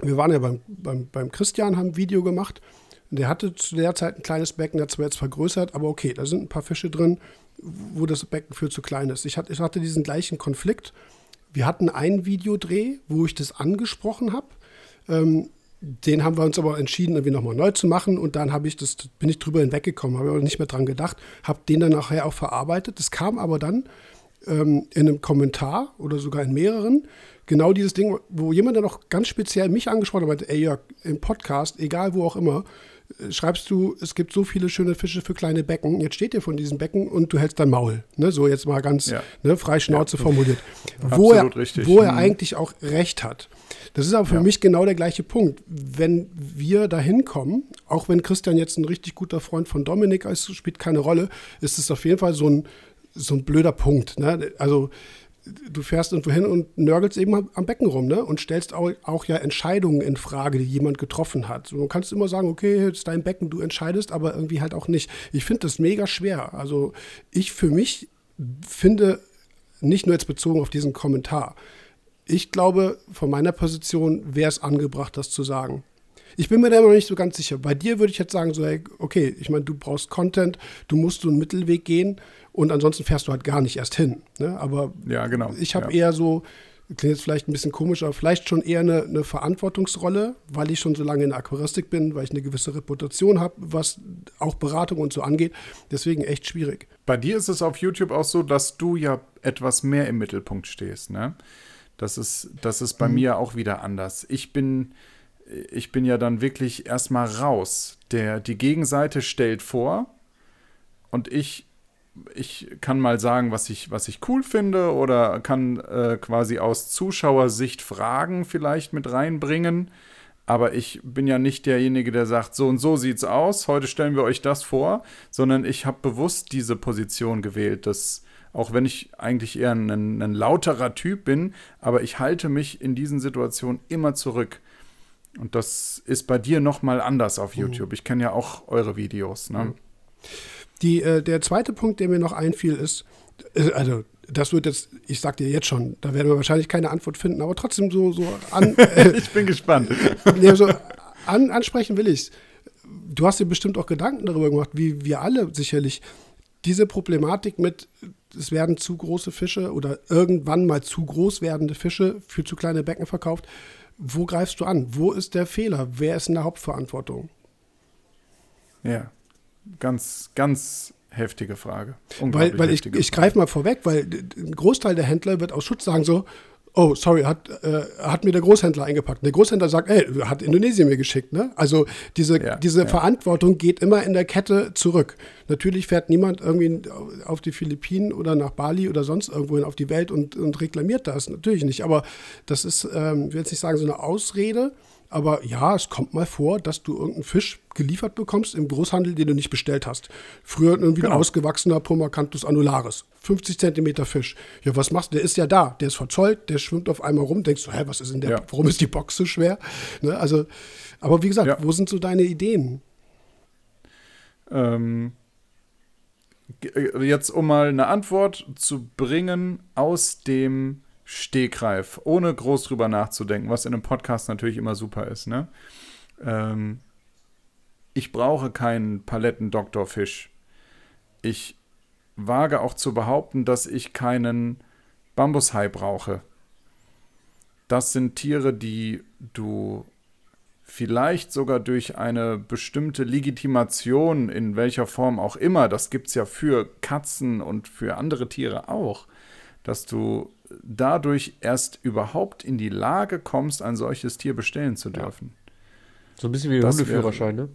wir waren ja beim, beim, beim Christian, haben ein Video gemacht der hatte zu der Zeit ein kleines Becken, der zwar jetzt vergrößert, aber okay, da sind ein paar Fische drin, wo das Becken für zu klein ist. Ich hatte, ich hatte diesen gleichen Konflikt. Wir hatten einen Videodreh, wo ich das angesprochen habe. Ähm, den haben wir uns aber entschieden, irgendwie nochmal neu zu machen und dann habe ich das, bin ich drüber hinweggekommen, habe aber nicht mehr dran gedacht, habe den dann nachher auch verarbeitet. Das kam aber dann ähm, in einem Kommentar oder sogar in mehreren genau dieses Ding, wo jemand dann auch ganz speziell mich angesprochen hat, meinte, ey Jörg, im Podcast, egal wo auch immer, schreibst du, es gibt so viele schöne Fische für kleine Becken. Jetzt steht dir von diesem Becken und du hältst dein Maul. Ne? So jetzt mal ganz ja. ne, frei Schnauze ja. formuliert. Wo, er, richtig. wo er mhm. eigentlich auch recht hat. Das ist aber für ja. mich genau der gleiche Punkt. Wenn wir da hinkommen, auch wenn Christian jetzt ein richtig guter Freund von Dominik ist, spielt keine Rolle, ist es auf jeden Fall so ein, so ein blöder Punkt. Ne? Also du fährst irgendwo hin und nörgelst eben am Becken rum, ne? Und stellst auch, auch ja Entscheidungen in Frage, die jemand getroffen hat. Du kannst immer sagen, okay, jetzt ist dein Becken, du entscheidest, aber irgendwie halt auch nicht. Ich finde das mega schwer. Also ich für mich finde, nicht nur jetzt bezogen auf diesen Kommentar, ich glaube, von meiner Position wäre es angebracht, das zu sagen. Ich bin mir da immer noch nicht so ganz sicher. Bei dir würde ich jetzt sagen, so, hey, okay, ich meine, du brauchst Content, du musst so einen Mittelweg gehen und ansonsten fährst du halt gar nicht erst hin. Ne? Aber ja, genau. ich habe ja. eher so, klingt jetzt vielleicht ein bisschen komisch, aber vielleicht schon eher eine, eine Verantwortungsrolle, weil ich schon so lange in der Aquaristik bin, weil ich eine gewisse Reputation habe, was auch Beratung und so angeht. Deswegen echt schwierig. Bei dir ist es auf YouTube auch so, dass du ja etwas mehr im Mittelpunkt stehst, ne? Das ist, das ist bei mhm. mir auch wieder anders. Ich bin, ich bin ja dann wirklich erstmal raus. Der, die Gegenseite stellt vor und ich, ich kann mal sagen, was ich, was ich cool finde oder kann äh, quasi aus Zuschauersicht Fragen vielleicht mit reinbringen. Aber ich bin ja nicht derjenige, der sagt, so und so sieht's aus, heute stellen wir euch das vor, sondern ich habe bewusst diese Position gewählt, dass auch wenn ich eigentlich eher ein, ein lauterer Typ bin, aber ich halte mich in diesen Situationen immer zurück. Und das ist bei dir noch mal anders auf mhm. YouTube. Ich kenne ja auch eure Videos. Ne? Mhm. Die, äh, der zweite Punkt, der mir noch einfiel, ist, äh, also das wird jetzt, ich sag dir jetzt schon, da werden wir wahrscheinlich keine Antwort finden, aber trotzdem so, so an. Äh, ich bin gespannt. ja, so an, ansprechen will ich Du hast dir bestimmt auch Gedanken darüber gemacht, wie wir alle sicherlich diese Problematik mit, es werden zu große Fische oder irgendwann mal zu groß werdende Fische für zu kleine Becken verkauft. Wo greifst du an? Wo ist der Fehler? Wer ist in der Hauptverantwortung? Ja, ganz, ganz heftige Frage. Weil, weil ich, ich greife mal vorweg, weil ein Großteil der Händler wird aus Schutz sagen so, oh, sorry, hat, äh, hat mir der Großhändler eingepackt. Der Großhändler sagt, ey, hat Indonesien mir geschickt. Ne? Also diese, ja, diese ja. Verantwortung geht immer in der Kette zurück. Natürlich fährt niemand irgendwie auf die Philippinen oder nach Bali oder sonst irgendwohin auf die Welt und, und reklamiert das. Natürlich nicht. Aber das ist, ähm, ich will jetzt nicht sagen, so eine Ausrede, aber ja, es kommt mal vor, dass du irgendeinen Fisch geliefert bekommst im Großhandel, den du nicht bestellt hast. Früher irgendwie genau. ein ausgewachsener Pomacanthus annularis. 50 Zentimeter Fisch. Ja, was machst du? Der ist ja da. Der ist verzollt, der schwimmt auf einmal rum. Denkst du, hä, was ist denn der? Ja. Warum ist die Box so schwer? Ne, also, aber wie gesagt, ja. wo sind so deine Ideen? Ähm, äh, jetzt, um mal eine Antwort zu bringen aus dem Stegreif, ohne groß drüber nachzudenken, was in einem Podcast natürlich immer super ist. Ne? Ähm, ich brauche keinen Paletten-Doktorfisch. Ich wage auch zu behaupten, dass ich keinen Bambushai brauche. Das sind Tiere, die du vielleicht sogar durch eine bestimmte Legitimation, in welcher Form auch immer, das gibt es ja für Katzen und für andere Tiere auch, dass du dadurch erst überhaupt in die Lage kommst, ein solches Tier bestellen zu dürfen. So ein bisschen wie der Hundeführerschein, ne?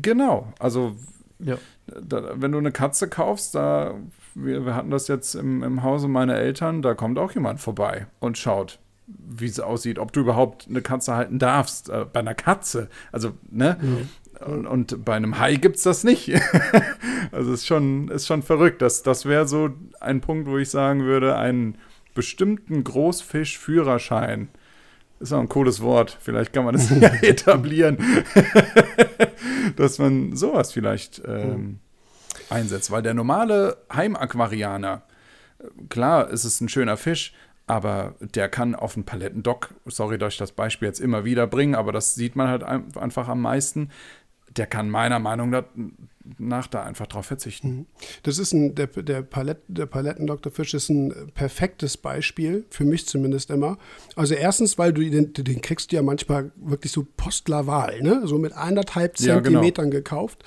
Genau, also ja. da, wenn du eine Katze kaufst, da, wir, wir hatten das jetzt im, im Hause meiner Eltern, da kommt auch jemand vorbei und schaut, wie es aussieht, ob du überhaupt eine Katze halten darfst. Äh, bei einer Katze, also, ne? Mhm. Und, und, bei einem Hai gibt es das nicht. also ist schon, ist schon verrückt. Das, das wäre so ein Punkt, wo ich sagen würde, ein bestimmten Großfischführerschein. Ist auch ein cooles Wort. Vielleicht kann man das ja etablieren, dass man sowas vielleicht ähm, einsetzt. Weil der normale Heimaquarianer, klar, ist es ein schöner Fisch, aber der kann auf einen Palettendock, sorry, dass ich das Beispiel jetzt immer wieder bringe, aber das sieht man halt einfach am meisten, der kann meiner Meinung nach da einfach drauf verzichten. Mhm. Das ist ein, der, der, Palett, der Paletten-Dr. Fisch ist ein perfektes Beispiel, für mich zumindest immer. Also erstens, weil du den, den kriegst du ja manchmal wirklich so postlaval, ne? so mit anderthalb Zentimetern ja, genau. gekauft.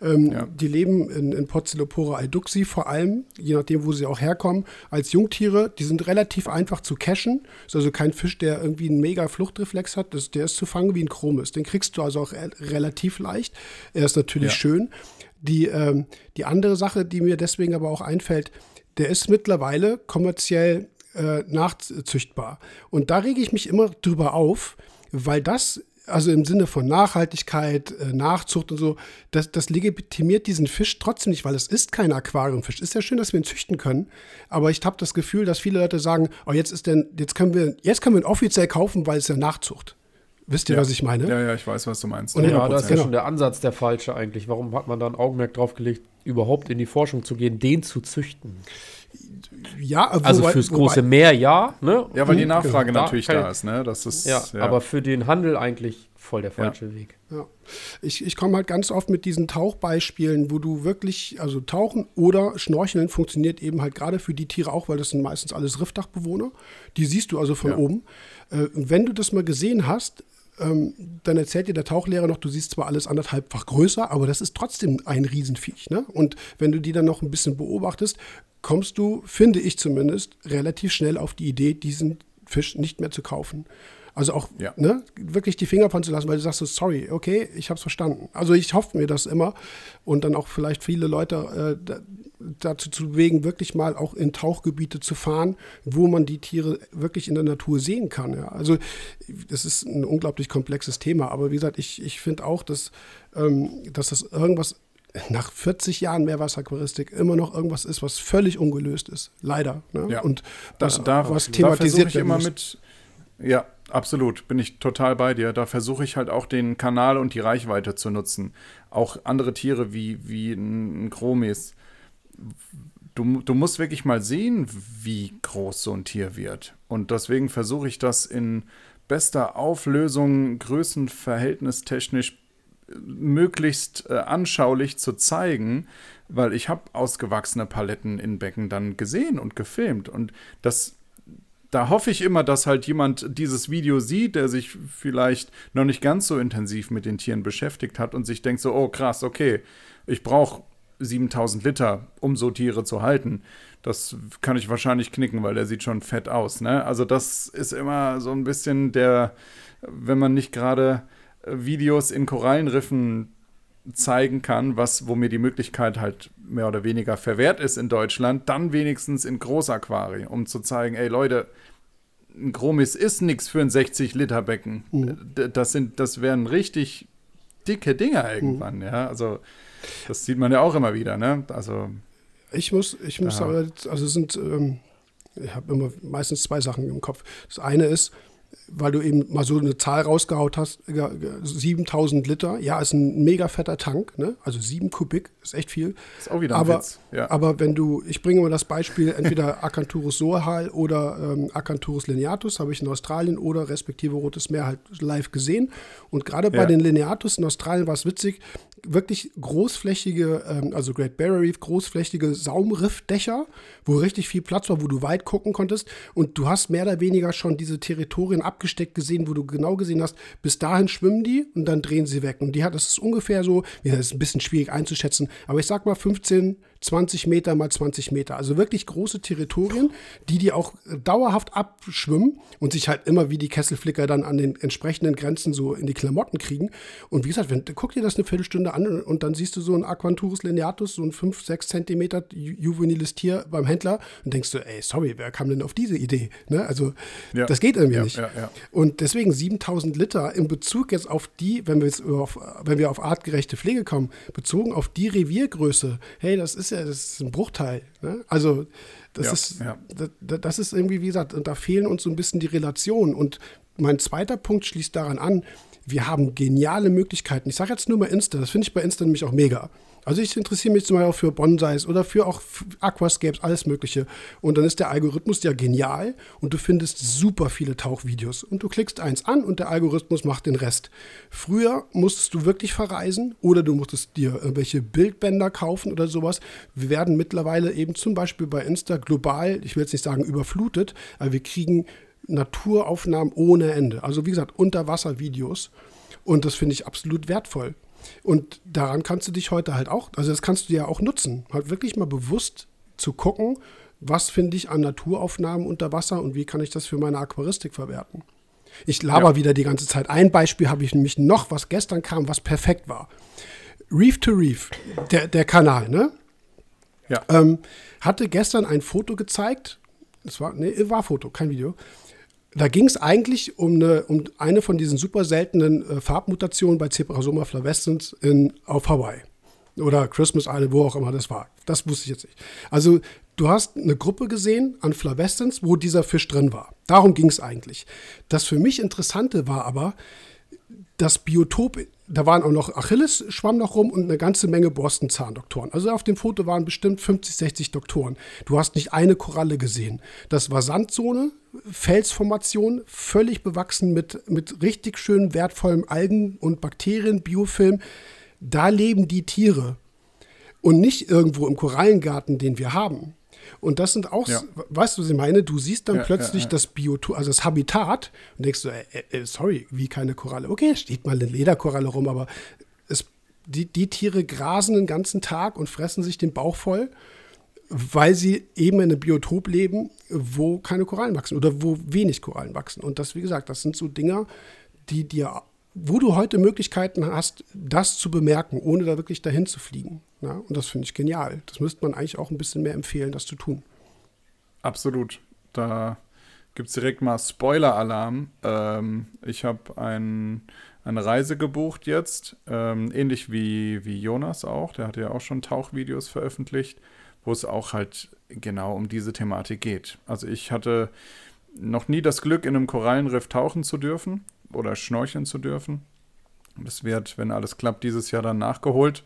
Ähm, ja. Die leben in, in Porzellopora alduxi vor allem, je nachdem, wo sie auch herkommen, als Jungtiere. Die sind relativ einfach zu cashen. Ist also kein Fisch, der irgendwie einen mega Fluchtreflex hat. Das, der ist zu fangen wie ein Chromis. Den kriegst du also auch relativ leicht. Er ist natürlich ja. schön. Die, ähm, die andere Sache, die mir deswegen aber auch einfällt, der ist mittlerweile kommerziell äh, nachzüchtbar. Und da rege ich mich immer drüber auf, weil das also im Sinne von Nachhaltigkeit, äh, Nachzucht und so, das, das legitimiert diesen Fisch trotzdem nicht, weil es ist kein Aquariumfisch. Ist ja schön, dass wir ihn züchten können, aber ich habe das Gefühl, dass viele Leute sagen, oh, jetzt ist denn, jetzt können wir, jetzt können wir ihn offiziell kaufen, weil es ja Nachzucht. Wisst ihr, ja. was ich meine? Ja, ja, ich weiß, was du meinst. Und ja, da ist ja genau. schon der Ansatz der falsche eigentlich. Warum hat man da ein Augenmerk drauf gelegt, überhaupt in die Forschung zu gehen, den zu züchten? Ja, also wobei, fürs große wobei, Meer ja. Ne? Ja, weil die. Nachfrage genau, natürlich da, da ist. Ne? Das ist ja, ja, aber für den Handel eigentlich voll der falsche ja. Weg. Ja. Ich, ich komme halt ganz oft mit diesen Tauchbeispielen, wo du wirklich, also Tauchen oder Schnorcheln funktioniert eben halt gerade für die Tiere auch, weil das sind meistens alles Riffdachbewohner. Die siehst du also von ja. oben. Äh, wenn du das mal gesehen hast, ähm, dann erzählt dir der Tauchlehrer noch, du siehst zwar alles anderthalbfach größer, aber das ist trotzdem ein Riesenviech. Ne? Und wenn du die dann noch ein bisschen beobachtest, kommst du, finde ich zumindest, relativ schnell auf die Idee, diesen Fisch nicht mehr zu kaufen. Also auch ja. ne, wirklich die Finger von zu lassen, weil du sagst so, sorry, okay, ich habe es verstanden. Also ich hoffe mir das immer und dann auch vielleicht viele Leute äh, dazu zu bewegen, wirklich mal auch in Tauchgebiete zu fahren, wo man die Tiere wirklich in der Natur sehen kann. Ja. Also das ist ein unglaublich komplexes Thema, aber wie gesagt, ich, ich finde auch, dass, ähm, dass das irgendwas nach 40 Jahren Meerwasseraquaristik immer noch irgendwas ist, was völlig ungelöst ist. Leider. Ne? Ja. Und das, da, was thematisiert da ich immer mit. Ja, absolut. Bin ich total bei dir. Da versuche ich halt auch den Kanal und die Reichweite zu nutzen. Auch andere Tiere wie, wie ein Chromis. Du, du musst wirklich mal sehen, wie groß so ein Tier wird. Und deswegen versuche ich das in bester Auflösung, größenverhältnistechnisch möglichst äh, anschaulich zu zeigen, weil ich habe ausgewachsene Paletten in Becken dann gesehen und gefilmt und das da hoffe ich immer, dass halt jemand dieses Video sieht, der sich vielleicht noch nicht ganz so intensiv mit den Tieren beschäftigt hat und sich denkt so, oh krass, okay, ich brauche 7000 Liter, um so Tiere zu halten. Das kann ich wahrscheinlich knicken, weil der sieht schon fett aus. Ne? Also das ist immer so ein bisschen der, wenn man nicht gerade Videos in Korallenriffen zeigen kann, was, wo mir die Möglichkeit halt mehr oder weniger verwehrt ist in Deutschland, dann wenigstens in Großaquarien, um zu zeigen, ey Leute, ein Chromis ist nichts für ein 60-Liter-Becken. Mhm. Das, das wären richtig dicke Dinger irgendwann, mhm. ja. Also das sieht man ja auch immer wieder, ne? Also ich muss, ich muss aber, also sind, ähm, ich habe immer meistens zwei Sachen im Kopf. Das eine ist, weil du eben mal so eine Zahl rausgehaut hast, 7000 Liter, ja, ist ein mega fetter Tank, ne? also 7 Kubik, ist echt viel. Ist auch wieder ein aber, Witz. Ja. Aber wenn du, ich bringe mal das Beispiel, entweder Acanthurus sohal oder ähm, Acanthurus lineatus, habe ich in Australien oder respektive Rotes Meer halt live gesehen. Und gerade bei ja. den Lineatus in Australien war es witzig, wirklich großflächige, ähm, also Great Barrier Reef, großflächige Saumriffdächer, wo richtig viel Platz war, wo du weit gucken konntest. Und du hast mehr oder weniger schon diese Territorien abgesteckt gesehen, wo du genau gesehen hast, bis dahin schwimmen die und dann drehen sie weg. Und die hat, das ist ungefähr so, ja, das ist ein bisschen schwierig einzuschätzen, aber ich sag mal 15, 20 Meter mal 20 Meter. Also wirklich große Territorien, die die auch dauerhaft abschwimmen und sich halt immer wie die Kesselflicker dann an den entsprechenden Grenzen so in die Klamotten kriegen. Und wie gesagt, wenn, guck dir das eine Viertelstunde an und dann siehst du so ein Aquanturus lineatus, so ein 5, 6 Zentimeter juveniles Tier beim Händler und denkst du, ey, sorry, wer kam denn auf diese Idee? Ne? Also ja. das geht irgendwie ja, nicht. Ja, und deswegen 7000 Liter in Bezug jetzt auf die, wenn wir jetzt auf, wenn wir auf artgerechte Pflege kommen, bezogen auf die Reviergröße, hey, das ist ist ja das ist ein Bruchteil. Ne? Also das ja, ist ja. Das, das, ist irgendwie, wie gesagt, da fehlen uns so ein bisschen die Relationen. Und mein zweiter Punkt schließt daran an, wir haben geniale Möglichkeiten. Ich sage jetzt nur mal Insta, das finde ich bei Insta nämlich auch mega. Also ich interessiere mich zum Beispiel auch für Bonsais oder für auch Aquascapes, alles Mögliche. Und dann ist der Algorithmus ja genial und du findest super viele Tauchvideos. Und du klickst eins an und der Algorithmus macht den Rest. Früher musstest du wirklich verreisen oder du musstest dir irgendwelche Bildbänder kaufen oder sowas. Wir werden mittlerweile eben zum Beispiel bei Insta global, ich will jetzt nicht sagen überflutet, aber wir kriegen Naturaufnahmen ohne Ende. Also wie gesagt, Unterwasservideos. Und das finde ich absolut wertvoll. Und daran kannst du dich heute halt auch, also das kannst du ja auch nutzen, halt wirklich mal bewusst zu gucken, was finde ich an Naturaufnahmen unter Wasser und wie kann ich das für meine Aquaristik verwerten. Ich laber ja. wieder die ganze Zeit. Ein Beispiel habe ich nämlich noch, was gestern kam, was perfekt war. Reef to Reef, der, der Kanal, ne? Ja. Ähm, hatte gestern ein Foto gezeigt. Das war, nee, war Foto, kein Video da ging es eigentlich um eine, um eine von diesen super seltenen äh, Farbmutationen bei Zebrasoma flavescens in, auf Hawaii. Oder Christmas Island, wo auch immer das war. Das wusste ich jetzt nicht. Also, du hast eine Gruppe gesehen an Flavescens, wo dieser Fisch drin war. Darum ging es eigentlich. Das für mich Interessante war aber, das Biotop, da waren auch noch Achilles schwamm noch rum und eine ganze Menge Borstenzahndoktoren. Also auf dem Foto waren bestimmt 50, 60 Doktoren. Du hast nicht eine Koralle gesehen. Das war Sandzone, Felsformation, völlig bewachsen mit, mit richtig schön wertvollem Algen- und Bakterien, Biofilm. Da leben die Tiere. Und nicht irgendwo im Korallengarten, den wir haben. Und das sind auch, Ja. weißt du, was ich meine? Du siehst dann Ja, plötzlich ja, das Biotop, also das Habitat und denkst du, äh, äh, sorry, wie keine Koralle. Okay, steht mal eine Lederkoralle rum, aber es, die, die Tiere grasen den ganzen Tag und fressen sich den Bauch voll, weil sie eben in einem Biotop leben, wo keine Korallen wachsen oder wo wenig Korallen wachsen. Und das, wie gesagt, das sind so Dinger, die dir, wo du heute Möglichkeiten hast, das zu bemerken, ohne da wirklich dahin zu fliegen. Ja, und das finde ich genial. Das müsste man eigentlich auch ein bisschen mehr empfehlen, das zu tun. Absolut. Da gibt es direkt mal Spoiler-Alarm. Ähm, ich habe ein, eine Reise gebucht jetzt, ähm, ähnlich wie, wie Jonas auch. Der hat ja auch schon Tauchvideos veröffentlicht, wo es auch halt genau um diese Thematik geht. Also ich hatte noch nie das Glück, in einem Korallenriff tauchen zu dürfen oder schnorcheln zu dürfen. Das wird, wenn alles klappt, dieses Jahr dann nachgeholt.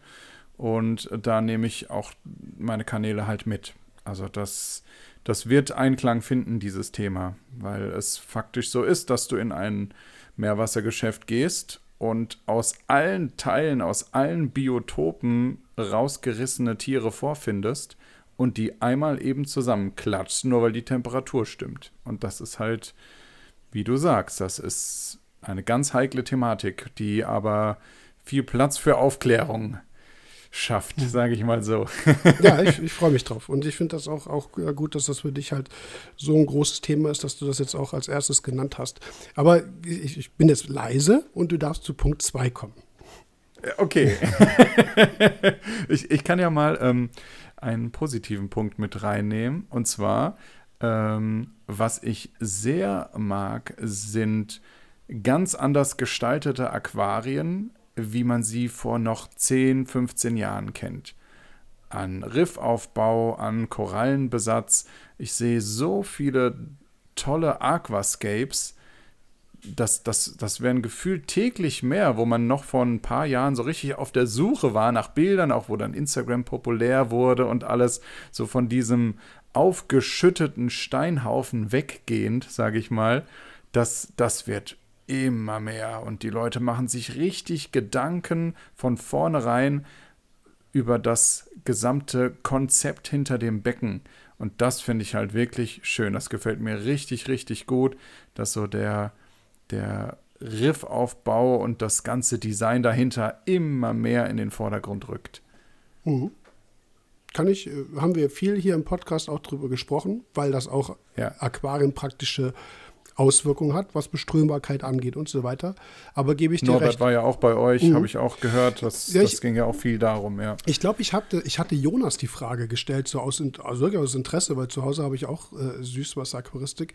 Und da nehme ich auch meine Kanäle halt mit. Also das, das wird Einklang finden, dieses Thema, weil es faktisch so ist, dass du in ein Meerwassergeschäft gehst und aus allen Teilen, aus allen Biotopen rausgerissene Tiere vorfindest und die einmal eben zusammenklatscht, nur weil die Temperatur stimmt. Und das ist halt, wie du sagst, das ist eine ganz heikle Thematik, die aber viel Platz für Aufklärung schafft, sage ich mal so. Ja, ich, ich freue mich drauf. Und ich finde das auch, auch äh, gut, dass das für dich halt so ein großes Thema ist, dass du das jetzt auch als erstes genannt hast. Aber ich, ich bin jetzt leise und du darfst zu Punkt 2 kommen. Okay. ich, ich kann ja mal ähm, einen positiven Punkt mit reinnehmen. Und zwar, ähm, was ich sehr mag, sind ganz anders gestaltete Aquarien, wie man sie vor noch 10, 15 Jahren kennt. An Riffaufbau, an Korallenbesatz. Ich sehe so viele tolle Aquascapes. Das, das, das werden gefühlt täglich mehr, wo man noch vor ein paar Jahren so richtig auf der Suche war nach Bildern, auch wo dann Instagram populär wurde und alles so von diesem aufgeschütteten Steinhaufen weggehend, sage ich mal. Das, das wird immer mehr und die Leute machen sich richtig Gedanken von vornherein über das gesamte Konzept hinter dem Becken. Und das finde ich halt wirklich schön. Das gefällt mir richtig, richtig gut, dass so der, der Riffaufbau und das ganze Design dahinter immer mehr in den Vordergrund rückt. Mhm. Kann ich, äh, haben wir viel hier im Podcast auch drüber gesprochen, weil das auch Ja. aquarienpraktische Auswirkungen hat, was Beströmbarkeit angeht und so weiter. Aber gebe ich dir Norbert recht. war ja auch bei euch, Mhm. habe ich auch gehört. Das, Ja, das ich- ging ja auch viel darum, ja. Ich glaube, ich hatte, ich hatte Jonas die Frage gestellt, so aus, also aus Interesse, weil zu Hause habe ich auch äh, Süßwasseraquaristik.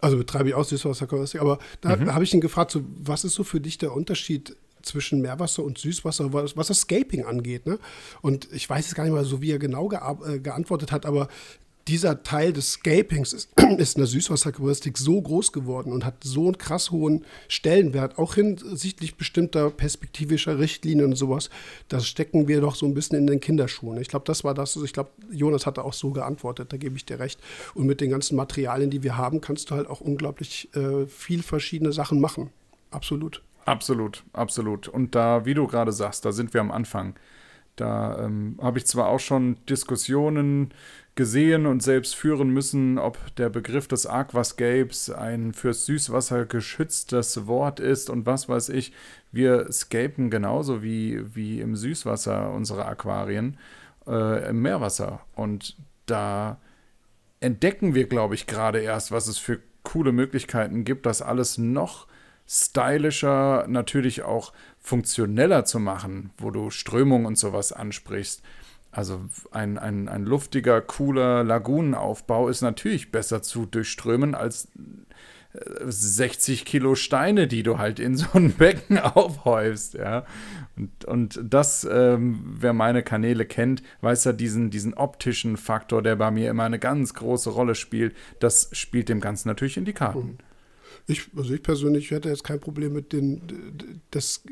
Also betreibe ich auch Süßwasseraquaristik, aber da habe ich ihn gefragt, so, was ist so für dich der Unterschied zwischen Meerwasser und Süßwasser, was, was das Scaping angeht? Ne? Und ich weiß jetzt gar nicht mal so, wie er genau gear- äh, geantwortet hat, aber dieser Teil des Scapings ist, ist in der Süßwasseraquaristik so groß geworden und hat so einen krass hohen Stellenwert, auch hinsichtlich bestimmter perspektivischer Richtlinien und sowas. Das stecken wir doch so ein bisschen in den Kinderschuhen. Ich glaube, das war das. Ich glaube, Jonas hatte auch so geantwortet, da gebe ich dir recht. Und mit den ganzen Materialien, die wir haben, kannst du halt auch unglaublich äh, viel verschiedene Sachen machen. Absolut. Absolut, absolut. Und da, wie du gerade sagst, da sind wir am Anfang. Da ähm, habe ich zwar auch schon Diskussionen gesehen und selbst führen müssen, ob der Begriff des Aquascapes ein fürs Süßwasser geschütztes Wort ist und was weiß ich. Wir scapen genauso wie, wie im Süßwasser unsere Aquarien äh, im Meerwasser. Und da entdecken wir, glaube ich, gerade erst, was es für coole Möglichkeiten gibt, das alles noch stylischer, natürlich auch funktioneller zu machen, wo du Strömung und sowas ansprichst. Also ein, ein, ein luftiger, cooler Lagunenaufbau ist natürlich besser zu durchströmen als äh, 60 Kilo Steine, die du halt in so ein Becken aufhäufst, ja. Und, und das, ähm, wer meine Kanäle kennt, weiß ja diesen, diesen optischen Faktor, der bei mir immer eine ganz große Rolle spielt. Das spielt dem Ganzen natürlich in die Karten. Ich, also ich persönlich hätte jetzt kein Problem mit den, das,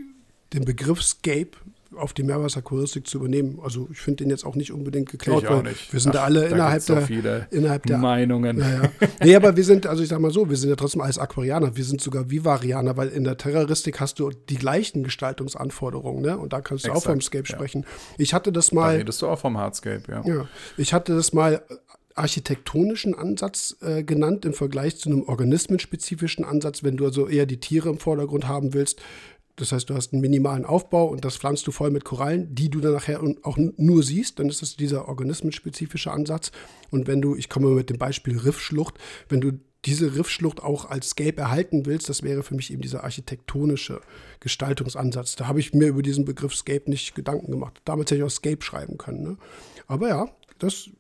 dem Begriff Scape auf die Meerwasserchoristik zu übernehmen. Also ich finde den jetzt auch nicht unbedingt geklaut, weil wir sind Ach, da alle da innerhalb, der, viele innerhalb der Meinungen. Naja. nee, aber wir sind, also ich sag mal so, wir sind ja trotzdem alles Aquarianer, wir sind sogar Vivarianer, weil in der Terroristik hast du die gleichen Gestaltungsanforderungen, ne? Und da kannst du Exakt, auch vom Scape ja. sprechen. Ich hatte das mal. Da redest du auch vom Hardscape, ja. Ja. Ich hatte das mal architektonischen Ansatz äh, genannt im Vergleich zu einem organismenspezifischen Ansatz, wenn du also eher die Tiere im Vordergrund haben willst. Das heißt, du hast einen minimalen Aufbau und das pflanzt du voll mit Korallen, die du dann nachher auch nur siehst. Dann ist das dieser organismenspezifische Ansatz. Und wenn du, ich komme mit dem Beispiel Riffschlucht, wenn du diese Riffschlucht auch als Scape erhalten willst, das wäre für mich eben dieser architektonische Gestaltungsansatz. Da habe ich mir über diesen Begriff Scape nicht Gedanken gemacht. Damals hätte ich auch Scape schreiben können. Ne? Aber ja, das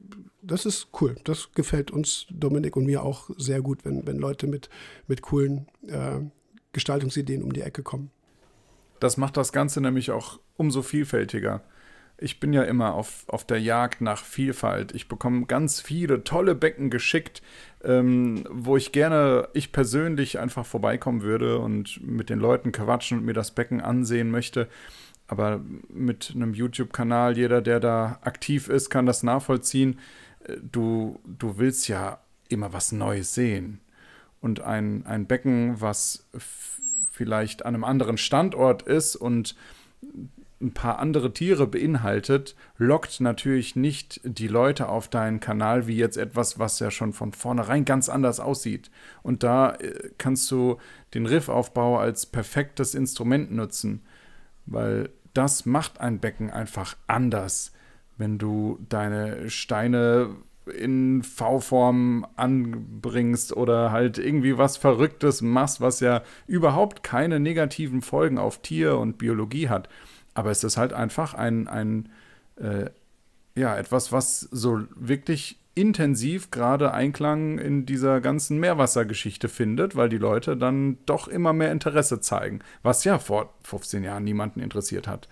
das ist cool. Das gefällt uns, Dominik und mir auch sehr gut, wenn, wenn Leute mit, mit coolen äh, Gestaltungsideen um die Ecke kommen. Das macht das Ganze nämlich auch umso vielfältiger. Ich bin ja immer auf, auf der Jagd nach Vielfalt. Ich bekomme ganz viele tolle Becken geschickt, ähm, wo ich gerne, ich persönlich einfach vorbeikommen würde und mit den Leuten quatschen und mir das Becken ansehen möchte. Aber mit einem YouTube-Kanal, jeder, der da aktiv ist, kann das nachvollziehen du, du willst ja immer was Neues sehen. Und ein, ein Becken, was vielleicht an einem anderen Standort ist und ein paar andere Tiere beinhaltet, lockt natürlich nicht die Leute auf deinen Kanal wie jetzt etwas, was ja schon von vornherein ganz anders aussieht. Und da äh, kannst du den Riffaufbau als perfektes Instrument nutzen, weil das macht ein Becken einfach anders wenn du deine Steine in V-Form anbringst oder halt irgendwie was Verrücktes machst, was ja überhaupt keine negativen Folgen auf Tier und Biologie hat. Aber es ist halt einfach ein, ein äh, ja, etwas, was so wirklich intensiv gerade Einklang in dieser ganzen Meerwassergeschichte findet, weil die Leute dann doch immer mehr Interesse zeigen, was ja vor 15 Jahren niemanden interessiert hat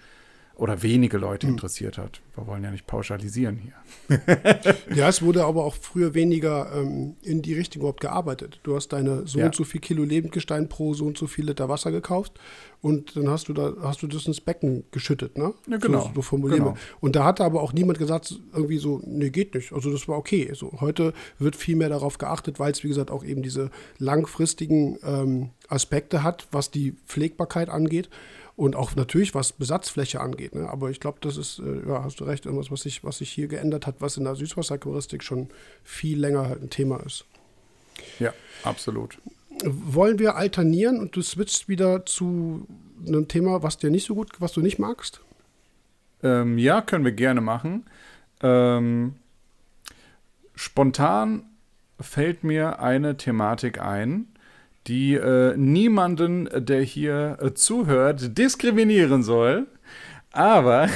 oder wenige Leute hm. interessiert hat. Wir wollen ja nicht pauschalisieren hier. ja, es wurde aber auch früher weniger ähm, in die Richtung überhaupt gearbeitet. Du hast deine so ja. und so viel Kilo Lebendgestein pro so und so viel Liter Wasser gekauft und dann hast du da hast du das ins Becken geschüttet, ne? Ja, genau. So, so formulieren genau. Und da hatte aber auch niemand gesagt, irgendwie so, nee, geht nicht. Also das war okay. So, heute wird viel mehr darauf geachtet, weil es, wie gesagt, auch eben diese langfristigen ähm, Aspekte hat, was die Pflegbarkeit angeht und auch natürlich, was Besatzfläche angeht. Ne? Aber ich glaube, das ist, äh, ja, hast du recht, irgendwas, was sich, was sich hier geändert hat, was in der Süßwasserchoristik schon viel länger halt ein Thema ist. Ja, absolut. Wollen wir alternieren und du switchst wieder zu einem Thema, was dir nicht so gut, was du nicht magst? Ähm, ja, können wir gerne machen. Ähm, spontan fällt mir eine Thematik ein, die äh, niemanden, der hier äh, zuhört, diskriminieren soll. Aber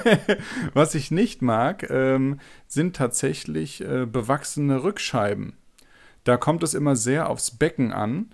was ich nicht mag, ähm, sind tatsächlich äh, bewachsene Rückscheiben. Da kommt es immer sehr aufs Becken an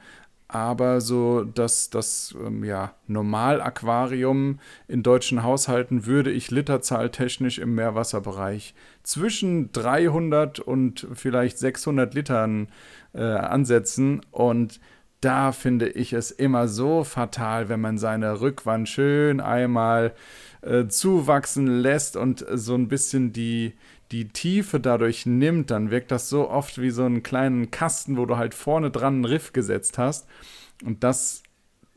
aber so das, das ähm, ja, Normalaquarium in deutschen Haushalten würde ich literzahltechnisch im Meerwasserbereich zwischen 300 und vielleicht 600 Litern äh, ansetzen. Und da finde ich es immer so fatal, wenn man seine Rückwand schön einmal äh, zuwachsen lässt und so ein bisschen die, die Tiefe dadurch nimmt, dann wirkt das so oft wie so einen kleinen Kasten, wo du halt vorne dran einen Riff gesetzt hast. Und das,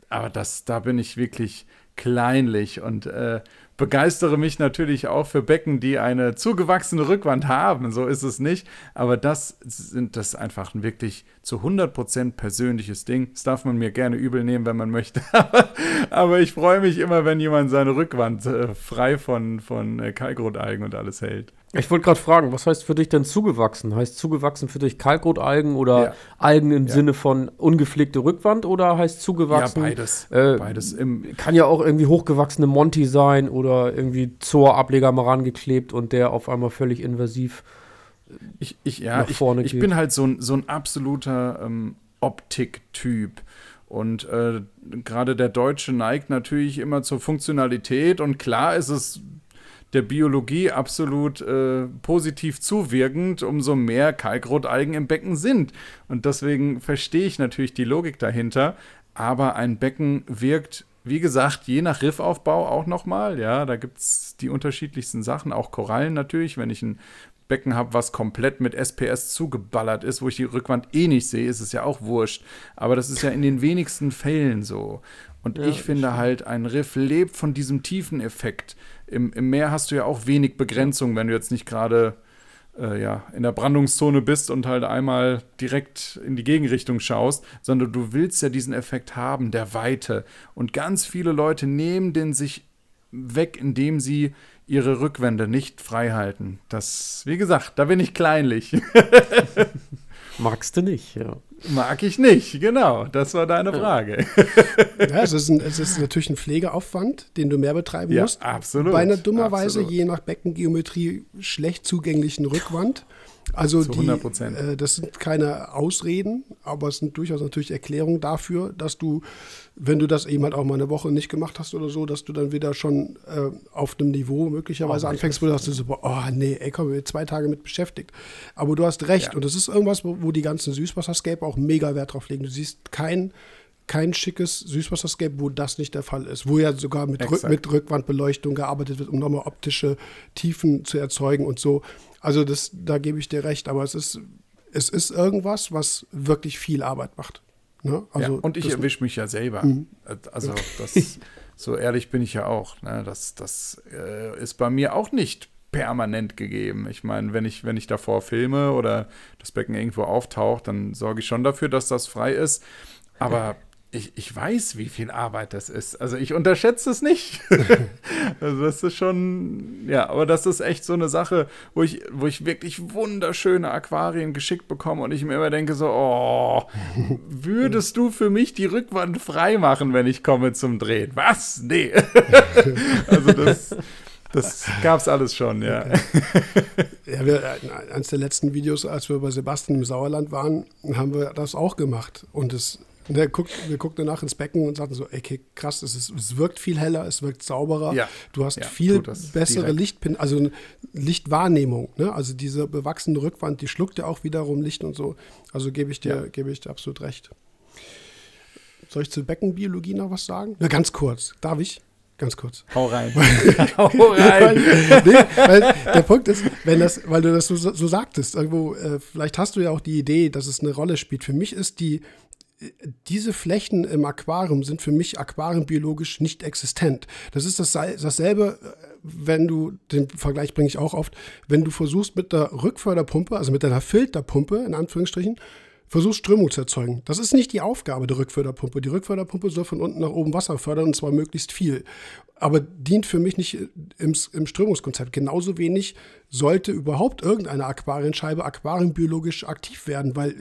aber das, da bin ich wirklich kleinlich und äh, begeistere mich natürlich auch für Becken, die eine zugewachsene Rückwand haben. So ist es nicht. Aber das sind das einfach ein wirklich zu 100% persönliches Ding. Das darf man mir gerne übel nehmen, wenn man möchte. Aber ich freue mich immer, wenn jemand seine Rückwand äh, frei von, von äh, Kalkrotalgen und alles hält. Ich wollte gerade fragen, was heißt für dich denn zugewachsen? Heißt zugewachsen für dich Kalkrotalgen oder ja. Algen im ja. Sinne von ungepflegte Rückwand oder heißt zugewachsen? Ja, beides. Äh, beides. Im kann ja auch irgendwie hochgewachsene Monty sein oder irgendwie Zoa-Ableger mal rangeklebt und der auf einmal völlig invasiv ich, ich, ja, nach vorne ich, geht. Ich bin halt so ein, so ein absoluter ähm, Optik-Typ. Und äh, gerade der Deutsche neigt natürlich immer zur Funktionalität und klar ist es der Biologie absolut äh, positiv zuwirkend, umso mehr Kalkrotalgen im Becken sind. Und deswegen verstehe ich natürlich die Logik dahinter. Aber ein Becken wirkt, wie gesagt, je nach Riffaufbau auch nochmal. Ja, da gibt es die unterschiedlichsten Sachen, auch Korallen natürlich. Wenn ich ein Becken habe, was komplett mit SPS zugeballert ist, wo ich die Rückwand eh nicht sehe, ist es ja auch wurscht. Aber das ist ja in den wenigsten Fällen so. Und ja, ich finde halt, ein Riff lebt von diesem tiefen Effekt. Im, Im Meer hast du ja auch wenig Begrenzung, wenn du jetzt nicht gerade äh, ja, in der Brandungszone bist und halt einmal direkt in die Gegenrichtung schaust, sondern du willst ja diesen Effekt haben, der Weite. Und ganz viele Leute nehmen den sich weg, indem sie ihre Rückwände nicht frei halten. Das, wie gesagt, da bin ich kleinlich. Magst du nicht, ja. Mag ich nicht, genau. Das war deine Frage. Ja, es ist, ein, es ist natürlich ein Pflegeaufwand, den du mehr betreiben ja, musst. Absolut. Bei einer dummerweise absolut. je nach Beckengeometrie schlecht zugänglichen Rückwand. Also die, äh, das sind keine Ausreden, aber es sind durchaus natürlich Erklärungen dafür, dass du, wenn du das eben halt auch mal eine Woche nicht gemacht hast oder so, dass du dann wieder schon äh, auf einem Niveau möglicherweise oh, anfängst, wo du sagst, so, oh nee, ey, komm, wir zwei Tage mit beschäftigt. Aber du hast recht ja. und das ist irgendwas, wo, wo die ganzen Süßwasserscape auch mega Wert drauf legen. Du siehst kein kein schickes Süßwasserscape, wo das nicht der Fall ist. Wo ja sogar mit, Rück, mit Rückwandbeleuchtung gearbeitet wird, um nochmal optische Tiefen zu erzeugen und so. Also das, da gebe ich dir recht, aber es ist, es ist irgendwas, was wirklich viel Arbeit macht. Ne? Also ja, und ich erwische mich ja selber. Mhm. Also das, so ehrlich bin ich ja auch. Ne? Das, das äh, ist bei mir auch nicht permanent gegeben. Ich meine, wenn ich, wenn ich davor filme oder das Becken irgendwo auftaucht, dann sorge ich schon dafür, dass das frei ist. Aber ich, ich weiß, wie viel Arbeit das ist. Also ich unterschätze es nicht. also das ist schon, ja, aber das ist echt so eine Sache, wo ich, wo ich wirklich wunderschöne Aquarien geschickt bekomme und ich mir immer denke so, oh, würdest du für mich die Rückwand frei machen, wenn ich komme zum Drehen? Was? Nee. also das, das gab es alles schon, ja. ja, wir, eines der letzten Videos, als wir bei Sebastian im Sauerland waren, haben wir das auch gemacht. Und es und der guckt, wir guckten danach ins Becken und sagten so, ey, okay, krass, es, ist, es wirkt viel heller, es wirkt sauberer. Ja. Du hast ja, viel bessere Lichtpin, also Lichtwahrnehmung. Ne? Also diese bewachsene Rückwand, die schluckt ja auch wiederum Licht und so. Also gebe ich dir, ja. gebe ich dir absolut recht. Soll ich zur Beckenbiologie noch was sagen? Na, ganz kurz. Darf ich? Ganz kurz. Hau rein. Hau rein. nee, der Punkt ist, wenn das, weil du das so, so sagtest, irgendwo, äh, vielleicht hast du ja auch die Idee, dass es eine Rolle spielt. Für mich ist die diese Flächen im Aquarium sind für mich aquariumbiologisch nicht existent. Das ist das, dasselbe, wenn du, den Vergleich bringe ich auch oft, wenn du versuchst mit der Rückförderpumpe, also mit deiner Filterpumpe, in Anführungsstrichen, versuchst Strömung zu erzeugen. Das ist nicht die Aufgabe der Rückförderpumpe. Die Rückförderpumpe soll von unten nach oben Wasser fördern und zwar möglichst viel. Aber dient für mich nicht im, im Strömungskonzept. Genauso wenig sollte überhaupt irgendeine Aquarienscheibe aquariumbiologisch aktiv werden, weil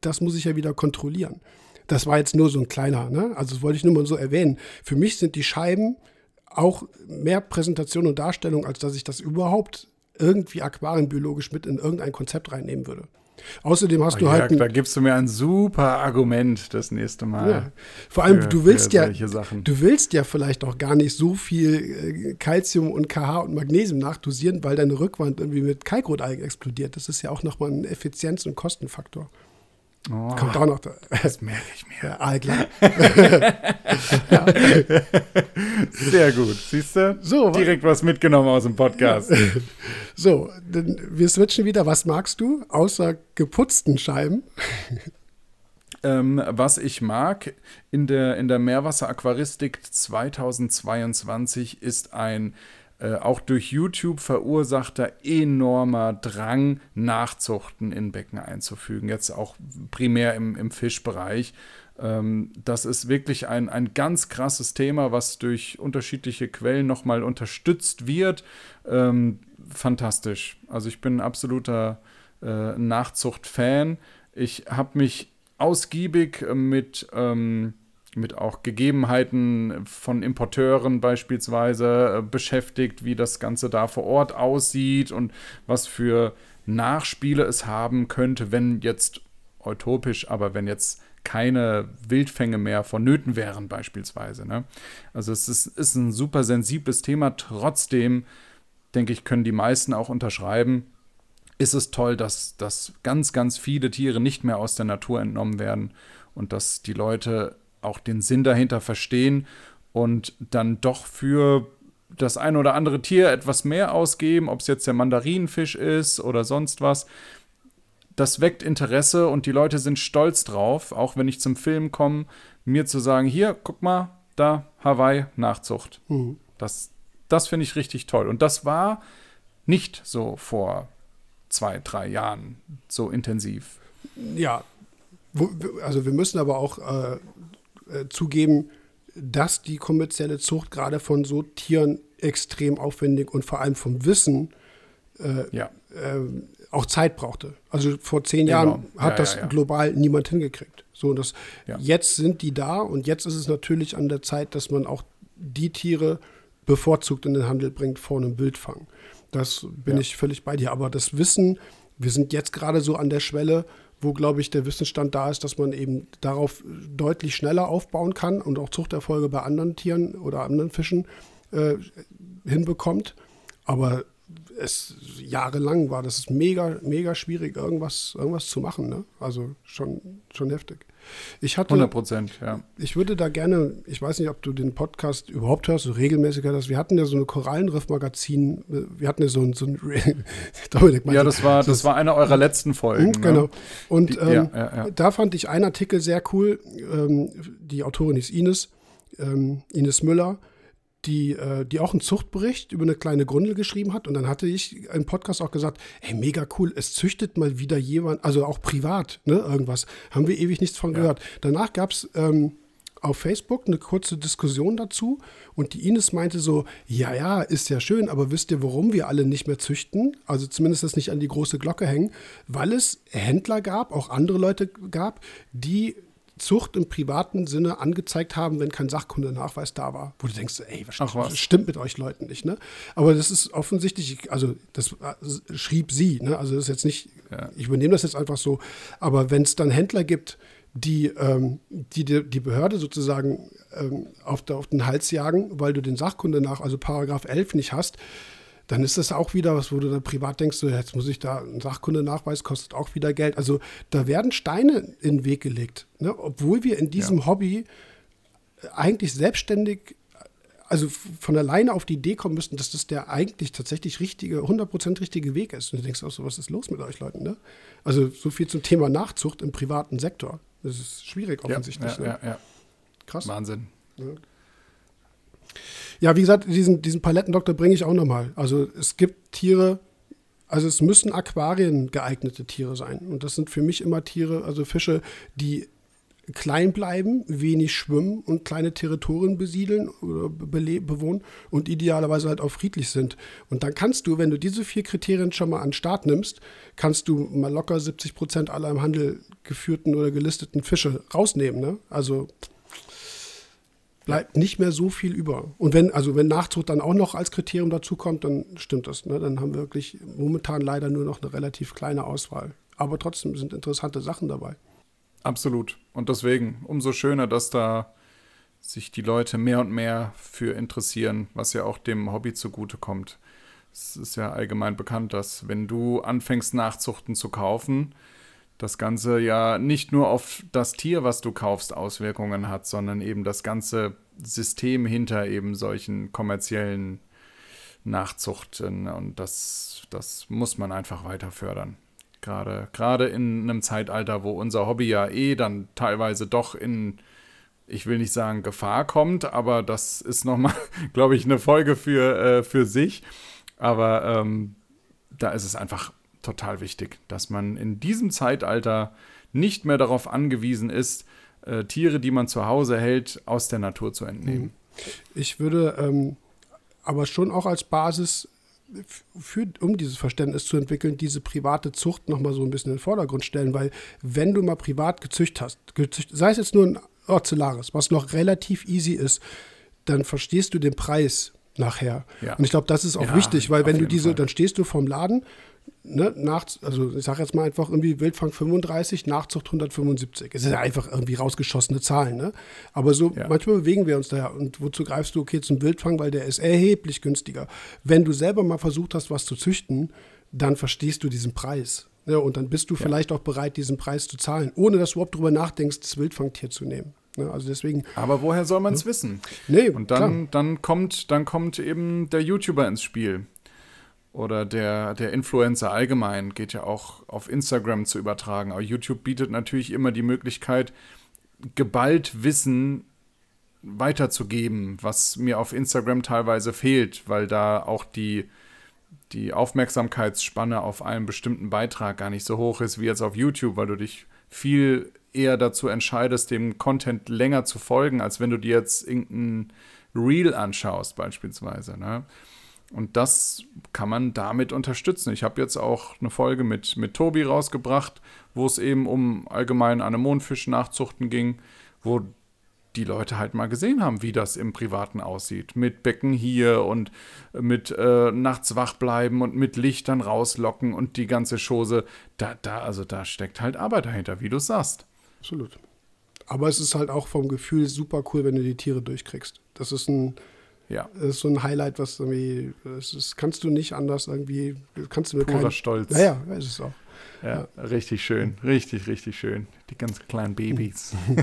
das muss ich ja wieder kontrollieren. Das war jetzt nur so ein kleiner, ne? also das wollte ich nur mal so erwähnen. Für mich sind die Scheiben auch mehr Präsentation und Darstellung, als dass ich das überhaupt irgendwie aquarienbiologisch mit in irgendein Konzept reinnehmen würde. Außerdem hast oh, du halt. da gibst du mir ein super Argument das nächste Mal. Ja. Vor allem, für, du willst ja, du willst ja vielleicht auch gar nicht so viel Calcium äh, und KH und Magnesium nachdosieren, weil deine Rückwand irgendwie mit Kalkrotalgen explodiert. Das ist ja auch nochmal ein Effizienz- und Kostenfaktor. Oh, Kommt auch noch. Da. Das merke ich mir. Ja, klar. Sehr gut. Siehst du? So, Direkt was mitgenommen aus dem Podcast. so, wir switchen wieder. Was magst du außer geputzten Scheiben? Ähm, was ich mag in der, in der Meerwasseraquaristik 2022 ist ein äh, auch durch YouTube verursachter enormer Drang, Nachzuchten in Becken einzufügen. Jetzt auch primär im, im Fischbereich. Ähm, das ist wirklich ein, ein ganz krasses Thema, was durch unterschiedliche Quellen nochmal unterstützt wird. Ähm, fantastisch. Also ich bin ein absoluter äh, Nachzucht-Fan. Ich habe mich ausgiebig mit ähm, mit auch Gegebenheiten von Importeuren beispielsweise äh, beschäftigt, wie das Ganze da vor Ort aussieht und was für Nachspiele es haben könnte, wenn jetzt utopisch, aber wenn jetzt keine Wildfänge mehr vonnöten wären beispielsweise. Ne? Also es ist, ist ein super sensibles Thema, trotzdem denke ich, können die meisten auch unterschreiben, ist es toll, dass, dass ganz, ganz viele Tiere nicht mehr aus der Natur entnommen werden und dass die Leute auch den Sinn dahinter verstehen und dann doch für das ein oder andere Tier etwas mehr ausgeben, ob es jetzt der Mandarinenfisch ist oder sonst was. Das weckt Interesse und die Leute sind stolz drauf, auch wenn ich zum Film komme, mir zu sagen, hier, guck mal, da Hawaii Nachzucht. Mhm. Das, das finde ich richtig toll. Und das war nicht so vor zwei, drei Jahren so intensiv. Ja, also wir müssen aber auch äh, äh, zugeben, dass die kommerzielle Zucht gerade von so Tieren extrem aufwendig und vor allem vom Wissen äh, ja. äh, auch Zeit brauchte. Also vor zehn genau. Jahren hat ja, das ja, global niemand hingekriegt. So, das, Jetzt sind die da und jetzt ist es natürlich an der Zeit, dass man auch die Tiere bevorzugt in den Handel bringt vor einem Wildfang. Das bin ich völlig bei dir. Aber das Wissen, wir sind jetzt gerade so an der Schwelle, wo, glaube ich, der Wissensstand da ist, dass man eben darauf deutlich schneller aufbauen kann und auch Zuchterfolge bei anderen Tieren oder anderen Fischen äh, hinbekommt. Aber es jahrelang war das mega, mega schwierig, irgendwas, irgendwas zu machen. Ne? Also schon, schon heftig. Ich hatte, 100 Prozent, ja. Ich würde da gerne, ich weiß nicht, ob du den Podcast überhaupt hörst, so regelmäßig hörst. Wir hatten ja so eine Korallenriff-Magazin, wir hatten ja so ein, so ein Dominik Ja, das war, das, das war eine eurer letzten Folgen. Mhm, genau. Ne? Und die, ähm, ja, ja, ja. da fand ich einen Artikel sehr cool. Ähm, die Autorin ist Ines, ähm, Ines Müller die, äh, die auch einen Zuchtbericht über eine kleine Grundel geschrieben hat. Und dann hatte ich im Podcast auch gesagt, ey, mega cool, es züchtet mal wieder jemand, also auch privat, ne, irgendwas. Haben wir ewig nichts von ja. gehört. Danach gab es ähm, auf Facebook eine kurze Diskussion dazu und die Ines meinte so, ja, ja, ist ja schön, aber wisst ihr, warum wir alle nicht mehr züchten? Also zumindest das nicht an die große Glocke hängen, weil es Händler gab, auch andere Leute gab, die Zucht im privaten Sinne angezeigt haben, wenn kein Sachkundenachweis da war. Wo du denkst, ey, was, stimmt mit euch Leuten nicht, ne? Aber das ist offensichtlich, also das äh, schrieb sie, ne? Also das ist jetzt nicht, ja. ich übernehme das jetzt einfach so, aber wenn es dann Händler gibt, die, ähm, die, die Behörde sozusagen ähm, auf, der, auf den Hals jagen, weil du den Sachkunde nach, also Paragraph 11 nicht hast, dann ist das auch wieder was, wo du dann privat denkst, so, jetzt muss ich da einen Sachkundenachweis, kostet auch wieder Geld. Also da werden Steine in den Weg gelegt, ne? obwohl wir in diesem ja. Hobby eigentlich selbstständig, also von alleine auf die Idee kommen müssten, dass das der eigentlich tatsächlich richtige, 100% richtige Weg ist. Und du denkst auch so, was ist los mit euch Leuten? Ne? Also so viel zum Thema Nachzucht im privaten Sektor. Das ist schwierig offensichtlich. Ja, ja, ne? ja, Krass. Wahnsinn. Ja, wie gesagt, diesen, diesen Palettendoktor bringe ich auch nochmal. Also es gibt Tiere, also es müssen Aquarien geeignete Tiere sein. Und das sind für mich immer Tiere, also Fische, die klein bleiben, wenig schwimmen und kleine Territorien besiedeln oder bewohnen und idealerweise halt auch friedlich sind. Und dann kannst du, wenn du diese vier Kriterien schon mal an den Start nimmst, kannst du mal locker 70 Prozent aller im Handel geführten oder gelisteten Fische rausnehmen. Ne? Also bleibt nicht mehr so viel über. Und wenn, also wenn Nachzucht dann auch noch als Kriterium dazu kommt, dann stimmt das. Ne? Dann haben wir wirklich momentan leider nur noch eine relativ kleine Auswahl. Aber trotzdem sind interessante Sachen dabei. Absolut. Und deswegen umso schöner, dass da sich die Leute mehr und mehr für interessieren, was ja auch dem Hobby zugutekommt. Es ist ja allgemein bekannt, dass wenn du anfängst, Nachzuchten zu kaufen, das Ganze ja nicht nur auf das Tier, was du kaufst, Auswirkungen hat, sondern eben das ganze System hinter eben solchen kommerziellen Nachzuchten. Und das, das muss man einfach weiter fördern. Gerade, gerade in einem Zeitalter, wo unser Hobby ja eh dann teilweise doch in, ich will nicht sagen Gefahr kommt, aber das ist nochmal, glaube ich, eine Folge für, äh, für sich. Aber ähm, da ist es einfach total wichtig, dass man in diesem Zeitalter nicht mehr darauf angewiesen ist, äh, Tiere, die man zu Hause hält, aus der Natur zu entnehmen. Mhm. Ich würde ähm, aber schon auch als Basis für, um dieses Verständnis zu entwickeln, diese private Zucht nochmal so ein bisschen in den Vordergrund stellen, weil wenn du mal privat gezüchtet hast, gezücht, sei es jetzt nur ein Ocellaris, was noch relativ easy ist, dann verstehst du den Preis nachher. Ja. Und ich glaube, das ist auch ja, wichtig, weil wenn du diese, Fall. dann stehst du vorm Laden, ne, nach, also ich sage jetzt mal einfach irgendwie Wildfang 35, Nachzucht 175. Es ist ja einfach irgendwie rausgeschossene Zahlen, ne? Aber so ja. manchmal bewegen wir uns da. Und wozu greifst du okay zum Wildfang, weil der ist erheblich günstiger. Wenn du selber mal versucht hast, was zu züchten, dann verstehst du diesen Preis. Ne? Und dann bist du ja. vielleicht auch bereit, diesen Preis zu zahlen, ohne dass du überhaupt drüber nachdenkst, das Wildfangtier zu nehmen. Ne? Also deswegen. Aber woher soll man es ja. wissen? Nee, und dann, dann, kommt, dann kommt eben der YouTuber ins Spiel. Oder der, der Influencer allgemein geht ja auch auf Instagram zu übertragen. Aber YouTube bietet natürlich immer die Möglichkeit, geballt Wissen weiterzugeben, was mir auf Instagram teilweise fehlt, weil da auch die, die Aufmerksamkeitsspanne auf einen bestimmten Beitrag gar nicht so hoch ist wie jetzt auf YouTube, weil du dich viel eher dazu entscheidest, dem Content länger zu folgen, als wenn du dir jetzt irgendein Reel anschaust, beispielsweise. Ne? Und das kann man damit unterstützen. Ich habe jetzt auch eine Folge mit, mit Tobi rausgebracht, wo es eben um allgemein Anemonenfisch-Nachzuchten ging, wo die Leute halt mal gesehen haben, wie das im Privaten aussieht. Mit Becken hier und mit äh, nachts wach bleiben und mit Lichtern rauslocken und die ganze Chose. Da, da, also da steckt halt Arbeit dahinter, wie du sagst. Absolut. Aber es ist halt auch vom Gefühl super cool, wenn du die Tiere durchkriegst. Das ist ein, ja. das ist so ein Highlight, was irgendwie, das ist, kannst du nicht anders irgendwie, kannst du mir Purer kein, Stolz. Naja, ja, ist es auch. Ja, ja, richtig schön, richtig, richtig schön. Die ganz kleinen Babys.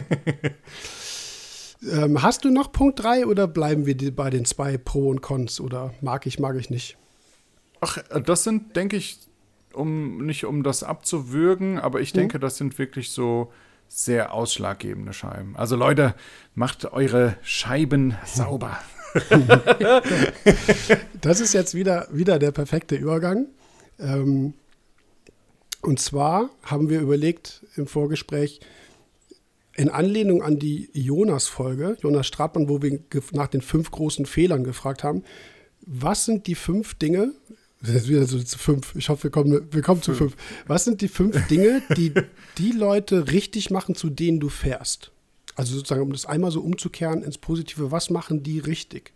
ähm, hast du noch Punkt 3 oder bleiben wir bei den zwei Pro und Cons oder mag ich, mag ich nicht? Ach, das sind, denke ich, um nicht um das abzuwürgen, aber ich mhm. denke, das sind wirklich so sehr ausschlaggebende Scheiben. Also Leute, macht eure Scheiben sauber. das ist jetzt wieder, wieder der perfekte Übergang. Ähm, und zwar haben wir überlegt im Vorgespräch, in Anlehnung an die Jonas-Folge, Jonas Stratmann, wo wir nach den fünf großen Fehlern gefragt haben, was sind die fünf Dinge, das ist wieder so zu fünf. Ich hoffe, wir kommen, wir kommen zu fünf. Was sind die fünf Dinge, die die Leute richtig machen, zu denen du fährst? Also sozusagen, um das einmal so umzukehren ins Positive, was machen die richtig?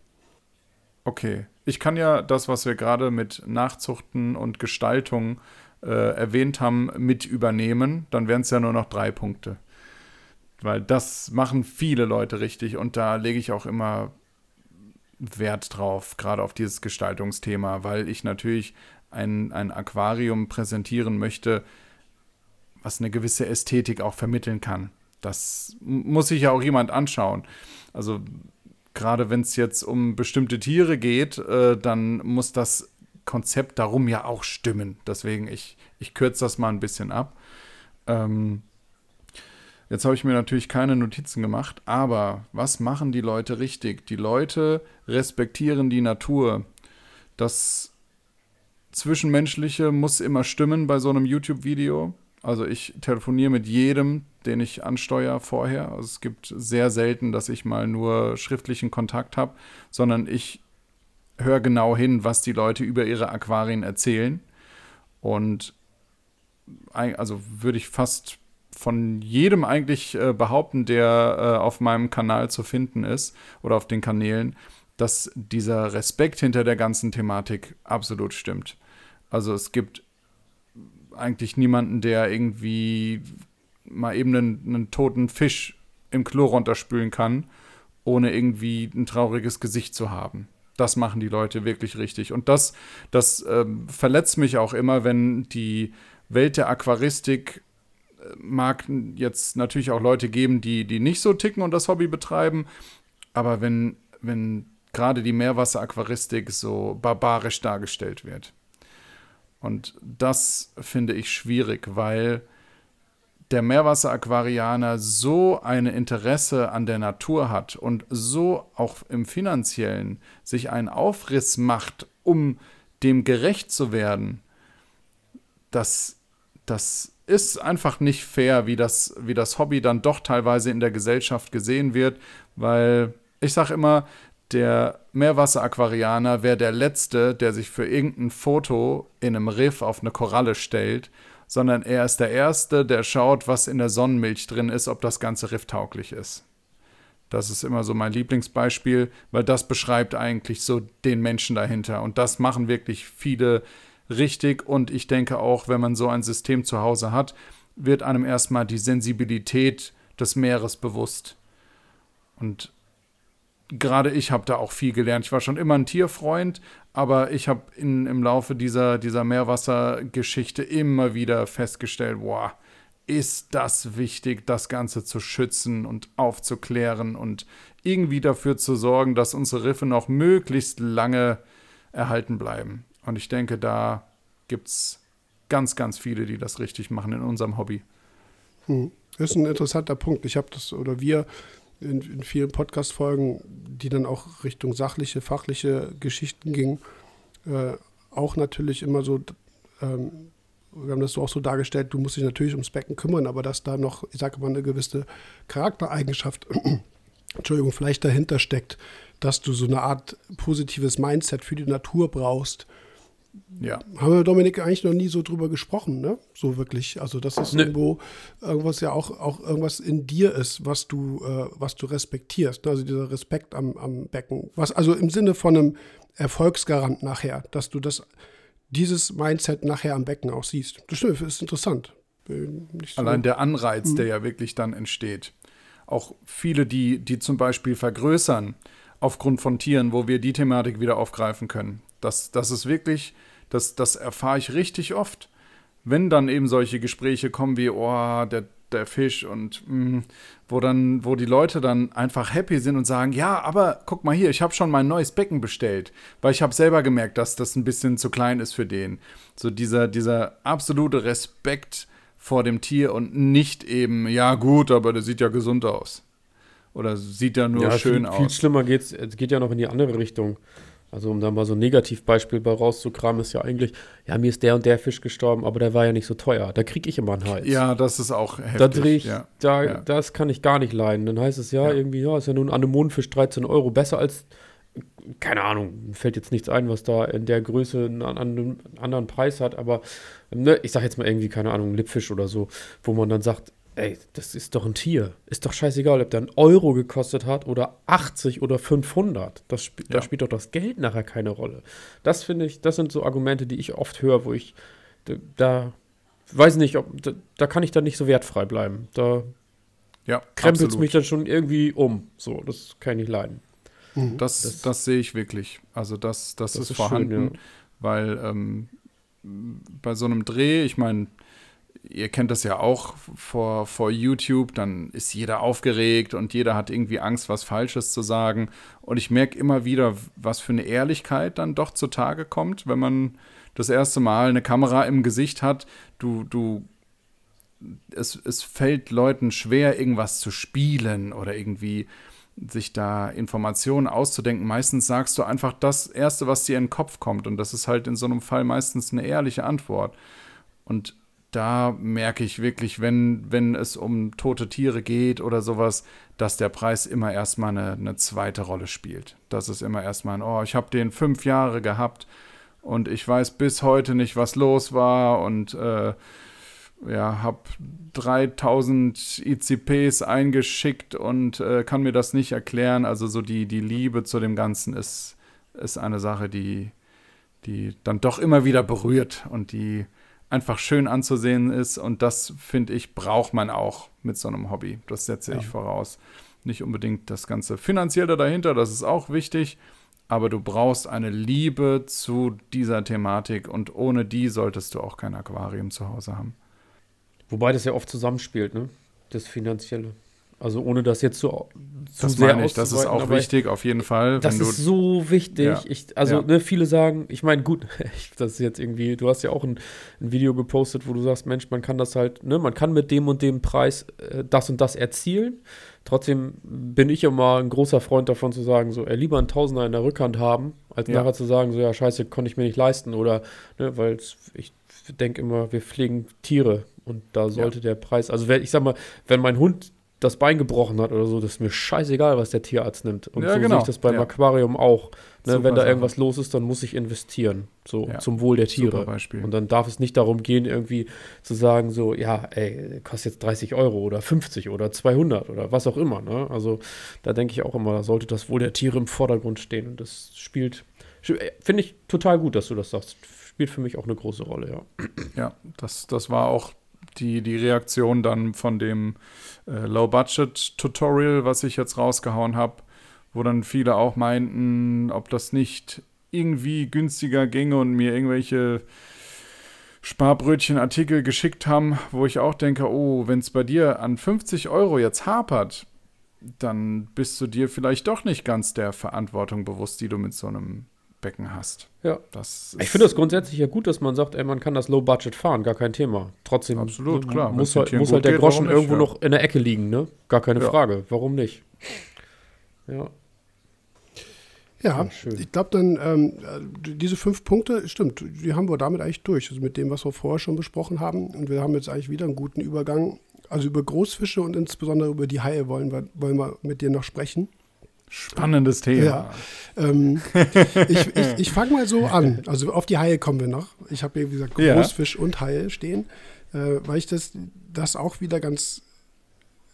Okay. Ich kann ja das, was wir gerade mit Nachzuchten und Gestaltung äh, erwähnt haben, mit übernehmen. Dann wären es ja nur noch drei Punkte. Weil das machen viele Leute richtig und da lege ich auch immer Wert drauf, gerade auf dieses Gestaltungsthema, weil ich natürlich ein, ein Aquarium präsentieren möchte, was eine gewisse Ästhetik auch vermitteln kann. Das muss sich ja auch jemand anschauen. Also gerade wenn es jetzt um bestimmte Tiere geht, äh, dann muss das Konzept darum ja auch stimmen. Deswegen, ich, ich kürze das mal ein bisschen ab. Ähm, Jetzt habe ich mir natürlich keine Notizen gemacht, aber was machen die Leute richtig? Die Leute respektieren die Natur. Das Zwischenmenschliche muss immer stimmen bei so einem YouTube-Video. Also ich telefoniere mit jedem, den ich ansteuere vorher. Also es gibt sehr selten, dass ich mal nur schriftlichen Kontakt habe, sondern ich höre genau hin, was die Leute über ihre Aquarien erzählen. Und also würde ich fast von jedem eigentlich äh, behaupten, der äh, auf meinem Kanal zu finden ist oder auf den Kanälen, dass dieser Respekt hinter der ganzen Thematik absolut stimmt. Also es gibt eigentlich niemanden, der irgendwie mal eben einen, einen toten Fisch im Klo runterspülen kann, ohne irgendwie ein trauriges Gesicht zu haben. Das machen die Leute wirklich richtig. Und das, das äh, verletzt mich auch immer, wenn die Welt der Aquaristik mag jetzt natürlich auch Leute geben, die, die nicht so ticken und das Hobby betreiben. Aber wenn, wenn gerade die Meerwasseraquaristik so barbarisch dargestellt wird. Und das finde ich schwierig, weil der Meerwasseraquarianer so ein Interesse an der Natur hat und so auch im finanziellen sich einen Aufriss macht, um dem gerecht zu werden, dass das ist einfach nicht fair, wie das, wie das Hobby dann doch teilweise in der Gesellschaft gesehen wird, weil ich sage immer, der Meerwasseraquarianer wäre der Letzte, der sich für irgendein Foto in einem Riff auf eine Koralle stellt, sondern er ist der Erste, der schaut, was in der Sonnenmilch drin ist, ob das ganze Riff tauglich ist. Das ist immer so mein Lieblingsbeispiel, weil das beschreibt eigentlich so den Menschen dahinter. Und das machen wirklich viele richtig. Und ich denke auch, wenn man so ein System zu Hause hat, wird einem erstmal die Sensibilität des Meeres bewusst. Und gerade ich habe da auch viel gelernt. Ich war schon immer ein Tierfreund, aber ich habe im Laufe dieser, dieser Meerwassergeschichte immer wieder festgestellt, boah, ist das wichtig, das Ganze zu schützen und aufzuklären und irgendwie dafür zu sorgen, dass unsere Riffe noch möglichst lange erhalten bleiben. Und ich denke, da gibt es ganz, ganz viele, die das richtig machen in unserem Hobby. Hm. Das ist ein interessanter Punkt. Ich habe das, oder wir in, in vielen Podcast-Folgen, die dann auch Richtung sachliche, fachliche Geschichten gingen, äh, auch natürlich immer so ähm, wir haben das so auch so dargestellt, du musst dich natürlich ums Becken kümmern, aber dass da noch, ich sage mal, eine gewisse Charaktereigenschaft, Entschuldigung, vielleicht dahinter steckt, dass du so eine Art positives Mindset für die Natur brauchst. Ja. Haben wir, Dominik, eigentlich noch nie so drüber gesprochen, ne? So wirklich. Also, dass es nee. irgendwo irgendwas ja auch, auch irgendwas in dir ist, was du, äh, was du respektierst. Ne? Also dieser Respekt am, am Becken. Was, also im Sinne von einem Erfolgsgarant nachher, dass du das dieses Mindset nachher am Becken auch siehst. Das stimmt, ist interessant. So Allein der Anreiz, der ja wirklich dann entsteht. Auch viele, die, die zum Beispiel vergrößern aufgrund von Tieren, wo wir die Thematik wieder aufgreifen können. Das, das ist wirklich, das, das erfahre ich richtig oft. Wenn dann eben solche Gespräche kommen wie, oh, der, der Fisch und mh, mm, wo dann, wo die Leute dann einfach happy sind und sagen, ja, aber guck mal hier, ich habe schon mein neues Becken bestellt, weil ich habe selber gemerkt, dass das ein bisschen zu klein ist für den. So dieser, dieser absolute Respekt vor dem Tier und nicht eben, ja gut, aber der sieht ja gesund aus. Oder sieht ja nur ja, schön viel, aus. Viel schlimmer geht's, es geht ja noch in die andere Richtung. Also um da mal so ein Negativbeispiel bei rauszukramen, ist ja eigentlich, ja, mir ist der und der Fisch gestorben, aber der war ja nicht so teuer. Da kriege ich immer einen Hals. Ja, das ist auch heftig. Da drehe ich, ja. da, ja. das kann ich gar nicht leiden. Dann heißt es ja, ja. irgendwie, ja, ist ja nun ein Anemonenfisch 13 Euro, besser als, keine Ahnung, fällt jetzt nichts ein, was da in der Größe einen, einen anderen Preis hat, aber ne, ich sage jetzt mal irgendwie, keine Ahnung, Lippfisch oder so, wo man dann sagt, ey, das ist doch ein Tier. Ist doch scheißegal, ob der einen Euro gekostet hat oder 80 oder 500. Das sp ja. Da spielt doch das Geld nachher keine Rolle. Das finde ich, das sind so Argumente, die ich oft höre, wo ich da, da weiß nicht, ob, da, da, kann ich dann nicht so wertfrei bleiben. Da ja, krempelt es mich dann schon irgendwie um. So, das kann ich nicht leiden. Mhm. Das, das, das, sehe ich wirklich. Also das, das, das ist, ist, vorhanden, schön, ja. weil ähm, bei so einem Dreh, ich meine, ihr kennt das ja auch vor, vor YouTube, dann ist jeder aufgeregt und jeder hat irgendwie Angst, was Falsches zu sagen. Und ich merke immer wieder, was für eine Ehrlichkeit dann doch zutage kommt, wenn man das erste Mal eine Kamera im Gesicht hat. Du, du, es, es fällt Leuten schwer, irgendwas zu spielen oder irgendwie sich da Informationen auszudenken. Meistens sagst du einfach das Erste, was dir in den Kopf kommt. Und das ist halt in so einem Fall meistens eine ehrliche Antwort. Und da merke ich wirklich, wenn, wenn es um tote Tiere geht oder sowas, dass der Preis immer erstmal eine, eine zweite Rolle spielt. Das ist immer erstmal ein, oh, ich habe den fünf Jahre gehabt und ich weiß bis heute nicht, was los war und äh, ja, habe 3000 ICPs eingeschickt und äh, kann mir das nicht erklären. Also so die, die Liebe zu dem Ganzen ist, ist eine Sache, die, die dann doch immer wieder berührt und die einfach schön anzusehen ist. Und das, finde ich, braucht man auch mit so einem Hobby. Das setze ja. ich voraus. Nicht unbedingt das ganze Finanzielle dahinter, das ist auch wichtig. Aber du brauchst eine Liebe zu dieser Thematik und ohne die solltest du auch kein Aquarium zu Hause haben. Wobei das ja oft zusammenspielt, ne? Das Finanzielle. Also ohne das jetzt so zu das sehr ich, das ist auch wichtig, auf jeden Fall. Das ist so wichtig. Ja. Ich, also ja. ne, viele sagen, ich meine, gut, das ist jetzt irgendwie, du hast ja auch ein, ein, Video gepostet, wo du sagst, Mensch, man kann das halt, ne, man kann mit dem und dem Preis äh, das und das erzielen. Trotzdem bin ich immer ein großer Freund davon zu sagen, so, ey, lieber ein Tausender in der Rückhand haben, als ja. nachher zu sagen, so, ja, scheiße, konnte ich mir nicht leisten. Oder, ne, weil ich denke immer, wir pflegen Tiere und da sollte der Preis, also ich sag mal, wenn mein Hund das Bein gebrochen hat oder so, das ist mir scheißegal, was der Tierarzt nimmt. Und ja, so genau. sehe ich das beim ja. Aquarium auch. Ne, wenn da Sache. irgendwas los ist, dann muss ich investieren. So Ja. zum Wohl der Tiere. Und dann darf es nicht darum gehen, irgendwie zu sagen, so, ja, ey, kostet jetzt 30 Euro oder 50 oder 200 oder was auch immer. Ne? Also da denke ich auch immer, da sollte das Wohl der Tiere im Vordergrund stehen. Und das spielt, äh, finde ich total gut, dass du das sagst. Spielt für mich auch eine große Rolle, ja. Ja, das, das war auch die, die Reaktion dann von dem äh, Low-Budget-Tutorial, was ich jetzt rausgehauen habe, wo dann viele auch meinten, ob das nicht irgendwie günstiger ginge und mir irgendwelche Sparbrötchenartikel geschickt haben, wo ich auch denke, oh, wenn es bei dir an 50 Euro jetzt hapert, dann bist du dir vielleicht doch nicht ganz der Verantwortung bewusst, die du mit so einem Becken hast. Ja. Das Ich finde das grundsätzlich ja gut, dass man sagt, ey, man kann das Low Budget fahren, gar kein Thema. Trotzdem Absolut, klar. muss halt, muss halt der Groschen nicht, irgendwo ja. noch in der Ecke liegen, ne? Gar keine Ja. Frage. Warum nicht? Ja. Ja, ich glaube dann, ähm, äh, diese fünf Punkte, stimmt, die haben wir damit eigentlich durch. Also mit dem, was wir vorher schon besprochen haben. Und wir haben jetzt eigentlich wieder einen guten Übergang. Also über Großfische und insbesondere über die Haie wollen wir, wollen wir mit dir noch sprechen. Spannendes Thema. Ja. Ähm, ich ich, ich fange mal so an. Also auf die Haie kommen wir noch. Ich habe hier, wie gesagt, Ja. Großfisch und Haie stehen, äh, weil ich das, das auch wieder ganz,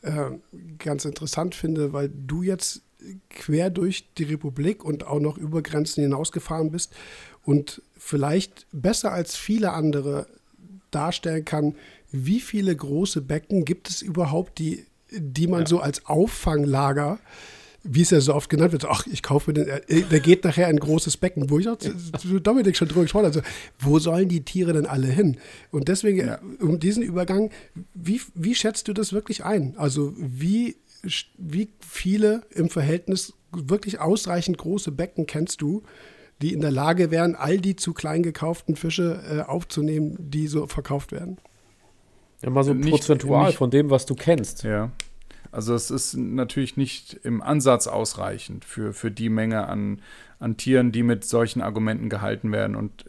äh, ganz interessant finde, weil du jetzt quer durch die Republik und auch noch über Grenzen hinausgefahren bist und vielleicht besser als viele andere darstellen kann, wie viele große Becken gibt es überhaupt, die, die man Ja. so als Auffanglager wie es ja so oft genannt wird, ach, ich kaufe mir den, äh, der geht nachher ein großes Becken, wo ich auch zu zu Dominik schon drüber gesprochen habe, also, wo sollen die Tiere denn alle hin? Und deswegen, Ja. äh, um diesen Übergang, wie, wie schätzt du das wirklich ein? Also, wie, wie viele im Verhältnis wirklich ausreichend große Becken kennst du, die in der Lage wären, all die zu klein gekauften Fische äh, aufzunehmen, die so verkauft werden? Ja, mal so Nicht- prozentual nicht- von dem, was du kennst. Ja. Also es ist natürlich nicht im Ansatz ausreichend für, für die Menge an, an Tieren, die mit solchen Argumenten gehalten werden. Und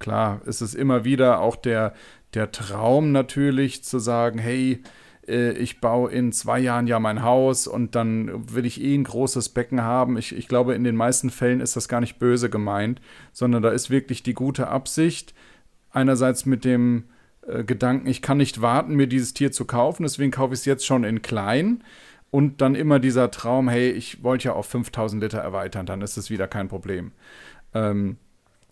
klar, es ist immer wieder auch der, der Traum natürlich zu sagen, hey, äh, ich baue in zwei Jahren ja mein Haus und dann will ich eh ein großes Becken haben. Ich, ich glaube, in den meisten Fällen ist das gar nicht böse gemeint, sondern da ist wirklich die gute Absicht, einerseits mit dem äh, Gedanken, ich kann nicht warten, mir dieses Tier zu kaufen, deswegen kaufe ich es jetzt schon in klein. Und dann immer dieser Traum, hey, ich wollte ja auf 5000 Liter erweitern, dann ist es wieder kein Problem. Ähm,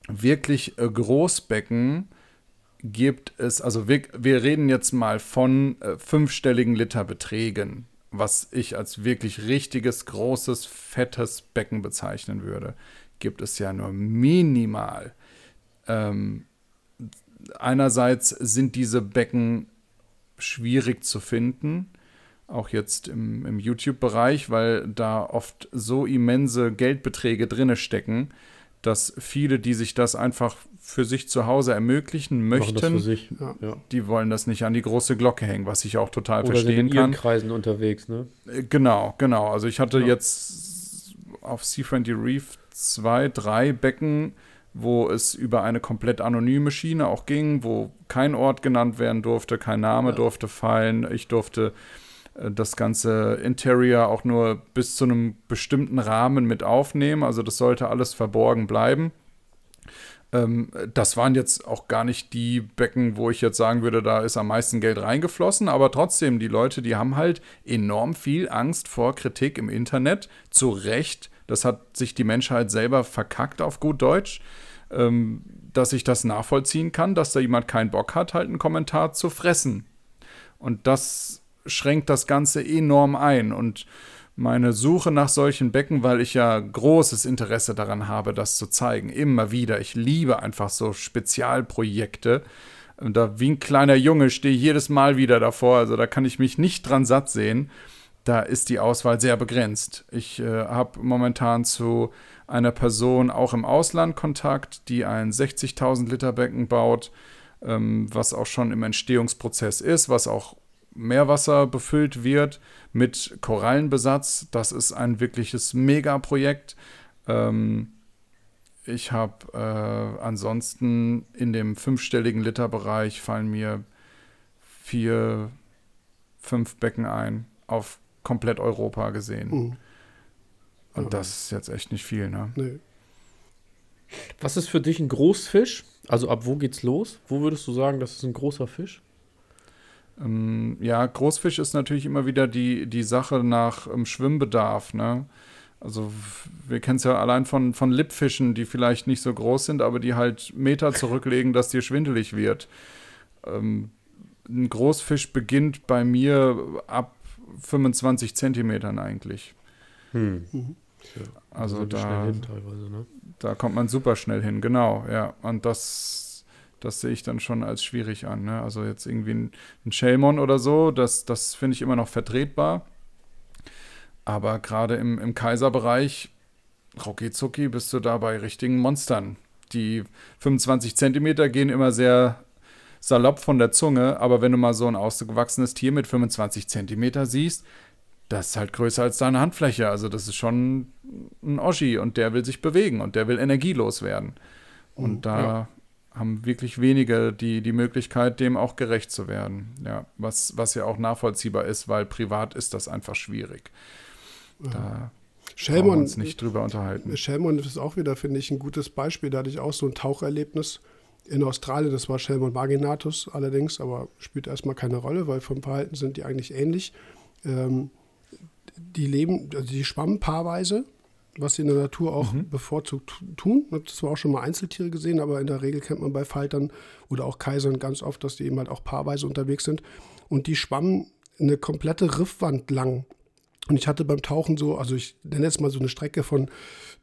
wirklich äh, Großbecken gibt es, also wir, wir reden jetzt mal von äh, fünfstelligen Literbeträgen, was ich als wirklich richtiges, großes, fettes Becken bezeichnen würde, gibt es ja nur minimal. Ähm, einerseits sind diese Becken schwierig zu finden, auch jetzt im, im YouTube-Bereich, weil da oft so immense Geldbeträge drinne stecken, dass viele, die sich das einfach für sich zu Hause ermöglichen möchten, sich. Ja. Die wollen das nicht an die große Glocke hängen, was ich auch total Oder sind verstehen in ihren kann. Kreisen unterwegs, ne? Äh, Genau, genau. Also ich hatte Ja. jetzt auf Seafriendly Reef zwei, drei Becken, wo es über eine komplett anonyme Schiene auch ging, wo kein Ort genannt werden durfte, kein Name Ja. durfte fallen. Ich durfte äh, das ganze Interior auch nur bis zu einem bestimmten Rahmen mit aufnehmen. Also das sollte alles verborgen bleiben. Ähm, das waren jetzt auch gar nicht die Becken, wo ich jetzt sagen würde, da ist am meisten Geld reingeflossen, aber trotzdem, die Leute, die haben halt enorm viel Angst vor Kritik im Internet, zu Recht. Das hat sich die Menschheit selber verkackt auf gut Deutsch, ähm, dass ich das nachvollziehen kann, dass da jemand keinen Bock hat, halt einen Kommentar zu fressen. Und das schränkt das Ganze enorm ein. Und meine Suche nach solchen Becken, weil ich ja großes Interesse daran habe, das zu zeigen, immer wieder. Ich liebe einfach so Spezialprojekte. Und da wie ein kleiner Junge stehe ich jedes Mal wieder davor. Also da kann ich mich nicht dran satt sehen. Da ist die Auswahl sehr begrenzt. Ich äh, habe momentan zu einer Person auch im Ausland Kontakt, die ein 60.000 Liter Becken baut, ähm, was auch schon im Entstehungsprozess ist, was auch Meerwasser befüllt wird mit Korallenbesatz. Das ist ein wirkliches Megaprojekt. Ähm, ich habe äh, ansonsten in dem fünfstelligen Literbereich fallen mir vier, fünf Becken ein auf komplett Europa gesehen. Mhm. Und ja. das ist jetzt echt nicht viel, ne? Nee. Was ist für dich ein Großfisch? Also ab wo geht's los? Wo würdest du sagen, das ist ein großer Fisch? Ähm, ja, Großfisch ist natürlich immer wieder die, die Sache nach ähm, Schwimmbedarf, ne? Also wir kennen es ja allein von, von Lippfischen, die vielleicht nicht so groß sind, aber die halt Meter zurücklegen, dass dir schwindelig wird. Ähm, ein Großfisch beginnt bei mir ab 25 Zentimetern eigentlich. Hm. Mhm. Also, also da, ne? da kommt man super schnell hin, genau, ja. Und das, das sehe ich dann schon als schwierig an. Ne? Also jetzt irgendwie ein, ein Shelmon oder so, das, das finde ich immer noch vertretbar. Aber gerade im, im Kaiserbereich, rucki bist du da bei richtigen Monstern. Die 25 Zentimeter gehen immer sehr salopp von der Zunge, aber wenn du mal so ein ausgewachsenes Tier mit 25 Zentimeter siehst, das ist halt größer als deine Handfläche. Also das ist schon ein Oschi und der will sich bewegen und der will energielos werden. Und mhm, da ja. haben wirklich wenige die, die Möglichkeit, dem auch gerecht zu werden. Ja, was, was ja auch nachvollziehbar ist, weil privat ist das einfach schwierig. Da Shellmon, wir uns nicht drüber unterhalten. Shellmon ist auch wieder, finde ich, ein gutes Beispiel. Da hatte ich auch so ein Taucherlebnis in Australien. Das war Shellmon marginatus allerdings, aber spielt erstmal keine Rolle, weil vom Verhalten sind die eigentlich ähnlich. Ähm, die leben, also die schwammen paarweise, was sie in der Natur auch mhm. bevorzugt tun. Das war auch schon mal Einzeltiere gesehen, aber in der Regel kennt man bei Faltern oder auch Kaisern ganz oft, dass die eben halt auch paarweise unterwegs sind. Und die schwammen eine komplette Riffwand lang und ich hatte beim Tauchen so, also ich nenne jetzt mal so eine Strecke von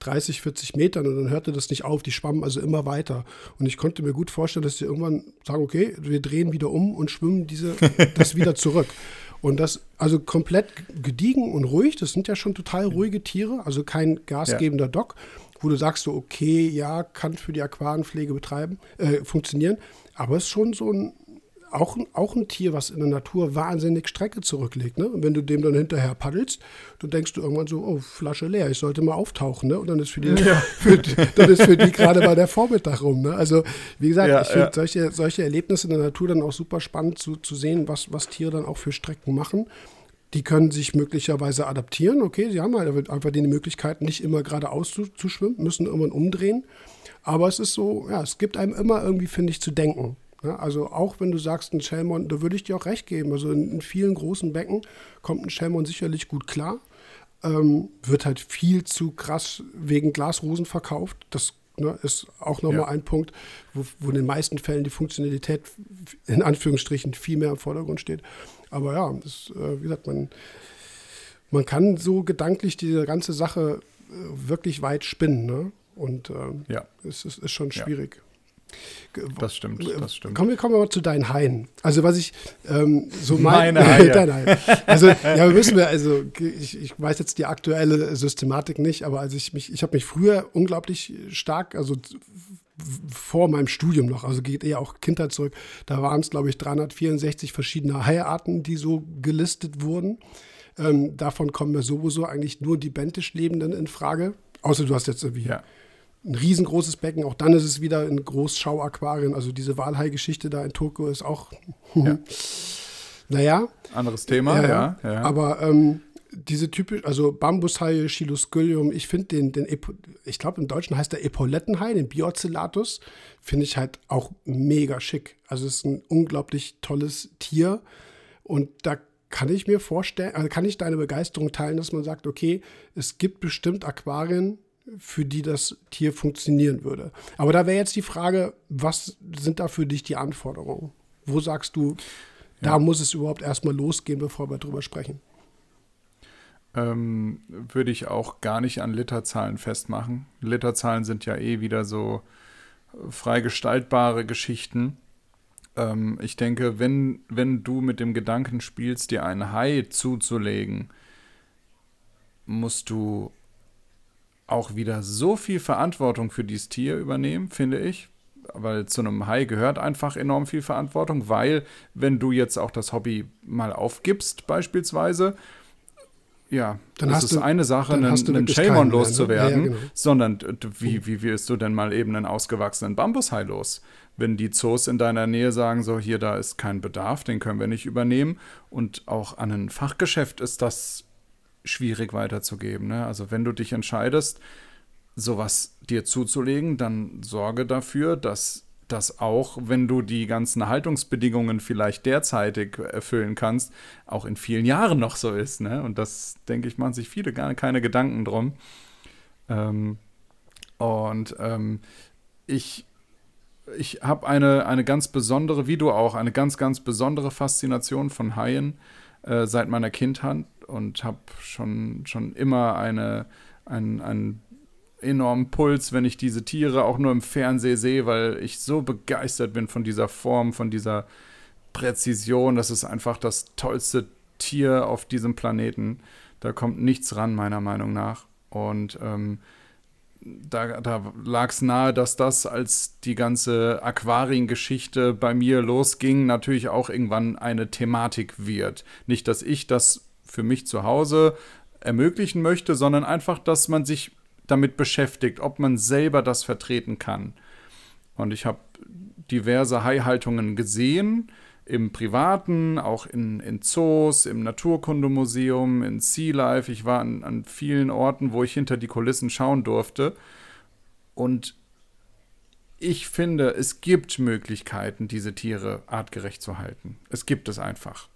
30, 40 Metern und dann hörte das nicht auf, die schwammen also immer weiter. Und ich konnte mir gut vorstellen, dass sie irgendwann sagen, okay, wir drehen wieder um und schwimmen diese, das wieder zurück. Und das, also komplett gediegen und ruhig, das sind ja schon total ruhige Tiere, also kein gasgebender ja. Dock, wo du sagst so, okay, ja, kann für die Aquarienpflege betreiben, äh, funktionieren, aber es ist schon so ein auch, auch ein Tier, was in der Natur wahnsinnig Strecke zurücklegt. Ne? Und wenn du dem dann hinterher paddelst, dann denkst du irgendwann so, oh, Flasche leer, ich sollte mal auftauchen. Ne? Und dann ist für die, ja. für, dann ist für die gerade mal der Vormittag rum. Ne? Also, wie gesagt, ja, ich finde ja. solche, solche Erlebnisse in der Natur dann auch super spannend zu, zu sehen, was, was Tiere dann auch für Strecken machen. Die können sich möglicherweise adaptieren. Okay, sie haben halt einfach die Möglichkeit, nicht immer geradeaus zu, zu schwimmen, müssen irgendwann umdrehen. Aber es ist so, ja, es gibt einem immer irgendwie, finde ich, zu denken. Ja, also auch wenn du sagst, ein Shellmon, da würde ich dir auch recht geben. Also in, in vielen großen Becken kommt ein Shellmon sicherlich gut klar. Ähm, wird halt viel zu krass wegen Glasrosen verkauft. Das ne, ist auch nochmal ja. ein Punkt, wo, wo, in den meisten Fällen die Funktionalität in Anführungsstrichen viel mehr im Vordergrund steht. Aber ja, das, äh, wie gesagt, man, man kann so gedanklich diese ganze Sache äh, wirklich weit spinnen. Ne? Und ähm, ja. es, es ist schon schwierig. Ja. Das stimmt, das stimmt. Kommen wir, kommen wir mal zu deinen Haien. Also was ich ähm, so mein, meine Haie. Deine Haie. Also ja, wir müssen wir, also ich, ich, weiß jetzt die aktuelle Systematik nicht, aber als ich mich, ich habe mich früher unglaublich stark, also vor meinem Studium noch, also geht eher auch Kindheit zurück, da waren es, glaube ich, 364 verschiedene Haiarten, die so gelistet wurden. Ähm, davon kommen mir sowieso eigentlich nur die bentisch Lebenden in Frage. Außer du hast jetzt irgendwie ja ein riesengroßes Becken. Auch dann ist es wieder in Großschau-Aquarien. Also diese Walhai-Geschichte da in Tokio ist auch, ja. naja. Anderes Thema, ja. ja, ja. Aber ähm, diese typisch, also Bambushaie, Chiloscullium, ich finde den, den ich glaube im Deutschen heißt der Epaulettenhai, den Biocellatus, finde ich halt auch mega schick. Also es ist ein unglaublich tolles Tier und da kann ich mir vorstellen, also kann ich deine Begeisterung teilen, dass man sagt, okay, es gibt bestimmt Aquarien, für die das Tier funktionieren würde. Aber da wäre jetzt die Frage, was sind da für dich die Anforderungen? Wo sagst du, da ja. muss es überhaupt erstmal losgehen, bevor wir drüber sprechen? Ähm, würde ich auch gar nicht an Literzahlen festmachen. Literzahlen sind ja eh wieder so frei gestaltbare Geschichten. Ähm, ich denke, wenn, wenn du mit dem Gedanken spielst, dir ein Hai zuzulegen, musst du auch wieder so viel Verantwortung für dieses Tier übernehmen, finde ich. Weil zu einem Hai gehört einfach enorm viel Verantwortung, weil wenn du jetzt auch das Hobby mal aufgibst, beispielsweise, ja, dann das ist du, eine Sache, einen, einen Shamon ne? loszuwerden, ja, ja, genau. sondern wie, wie wirst du denn mal eben einen ausgewachsenen Bambushai los? Wenn die Zoos in deiner Nähe sagen, so hier, da ist kein Bedarf, den können wir nicht übernehmen und auch an ein Fachgeschäft ist das schwierig weiterzugeben. Ne? Also wenn du dich entscheidest, sowas dir zuzulegen, dann sorge dafür, dass das auch, wenn du die ganzen Haltungsbedingungen vielleicht derzeitig erfüllen kannst, auch in vielen Jahren noch so ist. Ne? Und das, denke ich, machen sich viele gar keine Gedanken drum. Ähm, und ähm, ich, ich habe eine, eine ganz besondere, wie du auch, eine ganz, ganz besondere Faszination von Haien äh, seit meiner Kindheit und habe schon, schon immer eine, ein, ein enormen Puls, wenn ich diese Tiere auch nur im Fernsehen sehe, weil ich so begeistert bin von dieser Form, von dieser Präzision. Das ist einfach das tollste Tier auf diesem Planeten. Da kommt nichts ran, meiner Meinung nach. Und ähm, da, da lag es nahe, dass das, als die ganze Aquariengeschichte bei mir losging, natürlich auch irgendwann eine Thematik wird. Nicht, dass ich das für mich zu Hause ermöglichen möchte, sondern einfach, dass man sich damit beschäftigt, ob man selber das vertreten kann. Und ich habe diverse Haihaltungen gesehen, im Privaten, auch in, in Zoos, im Naturkundemuseum, in Sea Life. Ich war an, an vielen Orten, wo ich hinter die Kulissen schauen durfte. Und ich finde, es gibt Möglichkeiten, diese Tiere artgerecht zu halten. Es gibt es einfach.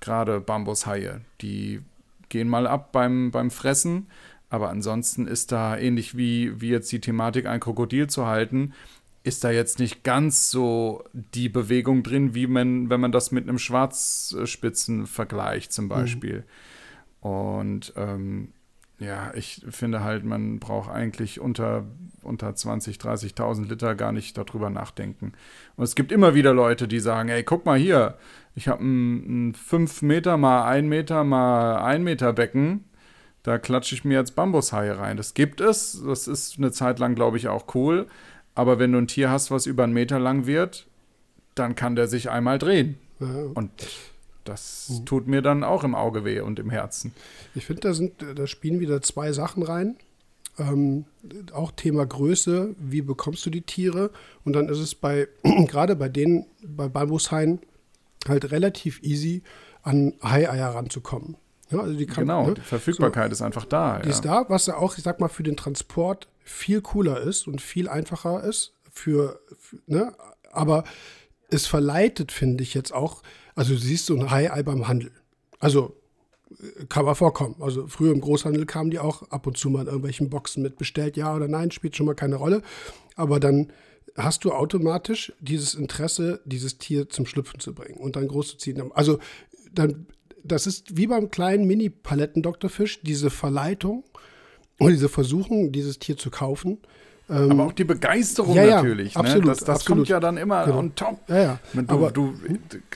Gerade Bambushaie, die gehen mal ab beim, beim Fressen, aber ansonsten ist da ähnlich wie, wie jetzt die Thematik, ein Krokodil zu halten, ist da jetzt nicht ganz so die Bewegung drin, wie man, wenn man das mit einem Schwarzspitzen vergleicht, zum mhm. Beispiel. Mhm. Und ähm, ja, ich finde halt, man braucht eigentlich unter, unter 20, 30.000 Liter gar nicht darüber nachdenken. Und es gibt immer wieder Leute, die sagen, ey, guck mal hier, ich habe ein, ein 5 Meter mal 1 Meter mal 1 Meter Becken da klatsche ich mir jetzt Bambushaie rein. Das gibt es. Das ist eine Zeit lang, glaube ich, auch cool. Aber wenn du ein Tier hast, was über einen Meter lang wird, dann kann der sich einmal drehen. Ja. Und das mhm. tut mir dann auch im Auge weh und im Herzen. Ich finde, da, da spielen wieder zwei Sachen rein. Ähm, auch Thema Größe, wie bekommst du die Tiere? Und dann ist es bei, gerade bei denen, bei Bambushaien, halt relativ easy, an Haieier ranzukommen. Ja, also die kann, genau, ne? die Verfügbarkeit so, ist einfach da. Die ja. ist da, was ja auch, ich sag mal, für den Transport viel cooler ist und viel einfacher ist. Für, für ne? Aber es verleitet, finde ich jetzt auch, also du siehst so ein Hai-Ei beim Handel. Also äh, kann mal vorkommen. Also früher im Großhandel kamen die auch ab und zu mal in irgendwelchen Boxen mit bestellt, ja oder nein, spielt schon mal keine Rolle. Aber dann hast du automatisch dieses Interesse, dieses Tier zum Schlüpfen zu bringen und dann groß zu ziehen. Also dann das ist wie beim kleinen Mini-Paletten-Doktorfisch, diese Verleitung und diese Versuchung, dieses Tier zu kaufen. Ähm, aber auch die Begeisterung ja, ja, natürlich. Ne? Absolut, das, das absolut. kommt ja dann immer genau. on top. Ja, ja. Du, aber, du,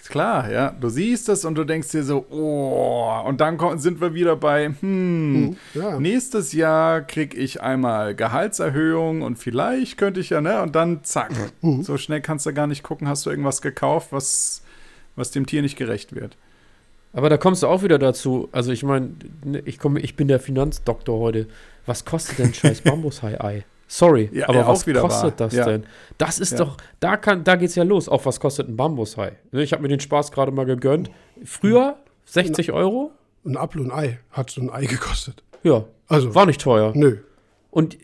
klar, ja. Du siehst es und du denkst dir so, oh, und dann sind wir wieder bei, hm, hm ja. nächstes Jahr kriege ich einmal Gehaltserhöhung und vielleicht könnte ich ja, ne, und dann zack. Mhm. So schnell kannst du gar nicht gucken, hast du irgendwas gekauft, was, was dem Tier nicht gerecht wird. Aber da kommst du auch wieder dazu. Also ich meine, ne, ich komme, ich bin der Finanzdoktor heute. Was kostet denn scheiß Bambushai-Ei? Sorry, ja, aber ja, was kostet wahr. das ja. denn? Das ist doch, da kann, da geht's ja los. Auch was kostet ein Bambushai? Ne, ich habe mir den Spaß gerade mal gegönnt. Früher 60 Euro. Ein Apfel und ein Ei hat so ein Ei gekostet. Ja, also war nicht teuer. Nö. Und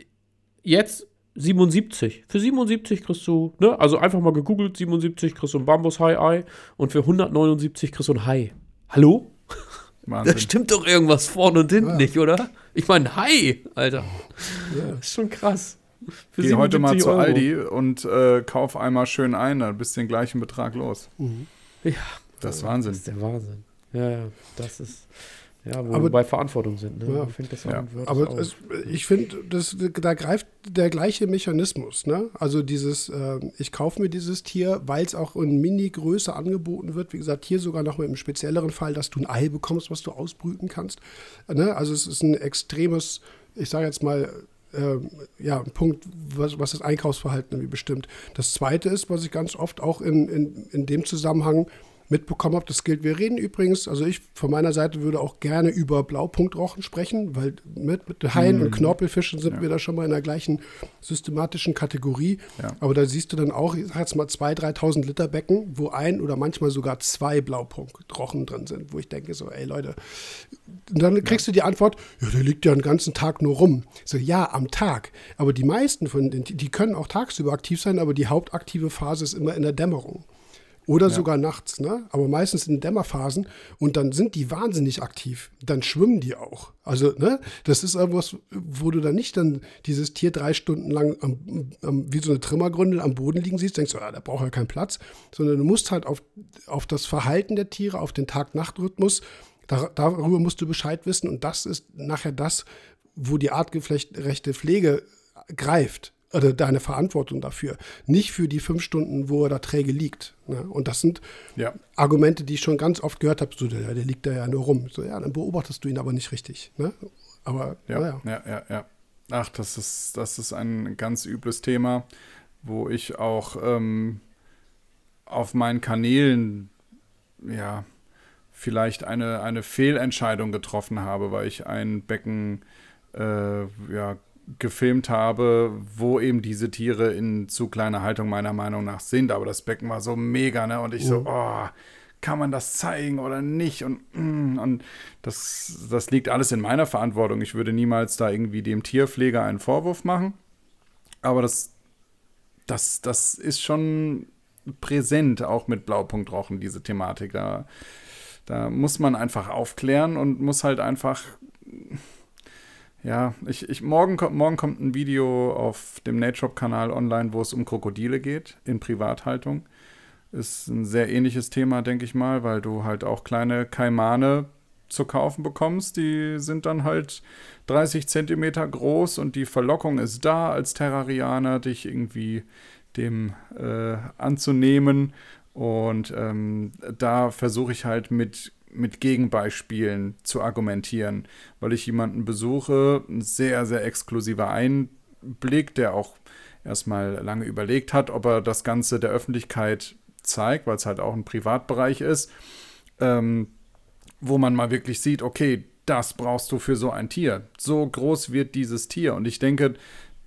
jetzt 77. Für 77 kriegst du, ne? Also einfach mal gegoogelt, 77 kriegst du ein Bambushai-Ei und für 179 kriegst du ein Hai. Hallo? Wahnsinn. Da stimmt doch irgendwas vorne und hinten ja. nicht, oder? Ich meine, hi, Alter. Ja. Das ist schon krass. Für Geh heute mal zu Euro. Aldi und äh, kauf einmal schön ein, dann bist du den gleichen Betrag los. Mhm. Ja. Das ist Wahnsinn. Das ist der Wahnsinn. Ja, ja, das ist. Ja, wo aber, wir bei Verantwortung sind. Ne? Ja. Fängt das ja. an, aber es, ich finde, da greift der gleiche Mechanismus. Ne? Also dieses, äh, ich kaufe mir dieses Tier, weil es auch in Mini-Größe angeboten wird. Wie gesagt, hier sogar noch mit einem spezielleren Fall, dass du ein Ei bekommst, was du ausbrüten kannst. Ne? Also es ist ein extremes, ich sage jetzt mal, äh, ja, ein Punkt, was, was, das Einkaufsverhalten irgendwie bestimmt. Das Zweite ist, was ich ganz oft auch in, in, in dem Zusammenhang mitbekommen habt, das gilt. Wir reden übrigens, also ich von meiner Seite würde auch gerne über Blaupunktrochen sprechen, weil mit, mit Haien mhm. und Knorpelfischen sind ja. wir da schon mal in der gleichen systematischen Kategorie. Ja. Aber da siehst du dann auch, ich sag jetzt mal 2.000, 3.000 Liter Becken, wo ein oder manchmal sogar zwei Blaupunktrochen drin sind, wo ich denke so, ey Leute, und dann kriegst ja. du die Antwort, ja, der liegt ja den ganzen Tag nur rum. So, ja, am Tag. Aber die meisten von denen, die können auch tagsüber aktiv sein, aber die hauptaktive Phase ist immer in der Dämmerung. Oder ja. sogar nachts, ne? Aber meistens in Dämmerphasen. Und dann sind die wahnsinnig aktiv. Dann schwimmen die auch. Also, ne? Das ist etwas, wo du dann nicht dann dieses Tier drei Stunden lang am, am, wie so eine Trimmergründel am Boden liegen siehst, denkst du, ah, da braucht er keinen Platz. Sondern du musst halt auf, auf das Verhalten der Tiere, auf den Tag-Nacht-Rhythmus, da, darüber musst du Bescheid wissen. Und das ist nachher das, wo die artgerechte Pflege greift oder deine Verantwortung dafür. Nicht für die fünf Stunden, wo er da träge liegt. Ne? Und das sind ja. Argumente, die ich schon ganz oft gehört habe. So, der, der, liegt da ja nur rum. So, ja, dann beobachtest du ihn aber nicht richtig. Ne? Aber, ja, naja. ja, ja, ja. Ach, das ist, das ist ein ganz übles Thema, wo ich auch ähm, auf meinen Kanälen, ja, vielleicht eine, eine Fehlentscheidung getroffen habe, weil ich ein Becken äh, ja, gefilmt habe, wo eben diese Tiere in zu kleiner Haltung meiner Meinung nach sind. Aber das Becken war so mega, ne? Und ich so, oh, kann man das zeigen oder nicht? Und, mm, und das, das liegt alles in meiner Verantwortung. Ich würde niemals da irgendwie dem Tierpfleger einen Vorwurf machen. Aber das, das, das ist schon präsent, auch mit Blaupunktrochen, diese Thematik. Da, da muss man einfach aufklären und muss halt einfach ja, ich, ich, morgen, morgen kommt ein Video auf dem NateShop-Kanal online, wo es um Krokodile geht, in Privathaltung. Ist ein sehr ähnliches Thema, denke ich mal, weil du halt auch kleine Kaimane zu kaufen bekommst. Die sind dann halt 30 Zentimeter groß und die Verlockung ist da, als Terrarianer dich irgendwie dem äh, anzunehmen. Und ähm, da versuche ich halt mit mit Gegenbeispielen zu argumentieren, weil ich jemanden besuche, ein sehr, sehr exklusiver Einblick, der auch erstmal lange überlegt hat, ob er das Ganze der Öffentlichkeit zeigt, weil es halt auch ein Privatbereich ist, ähm, wo man mal wirklich sieht, okay, das brauchst du für so ein Tier. So groß wird dieses Tier. Und ich denke,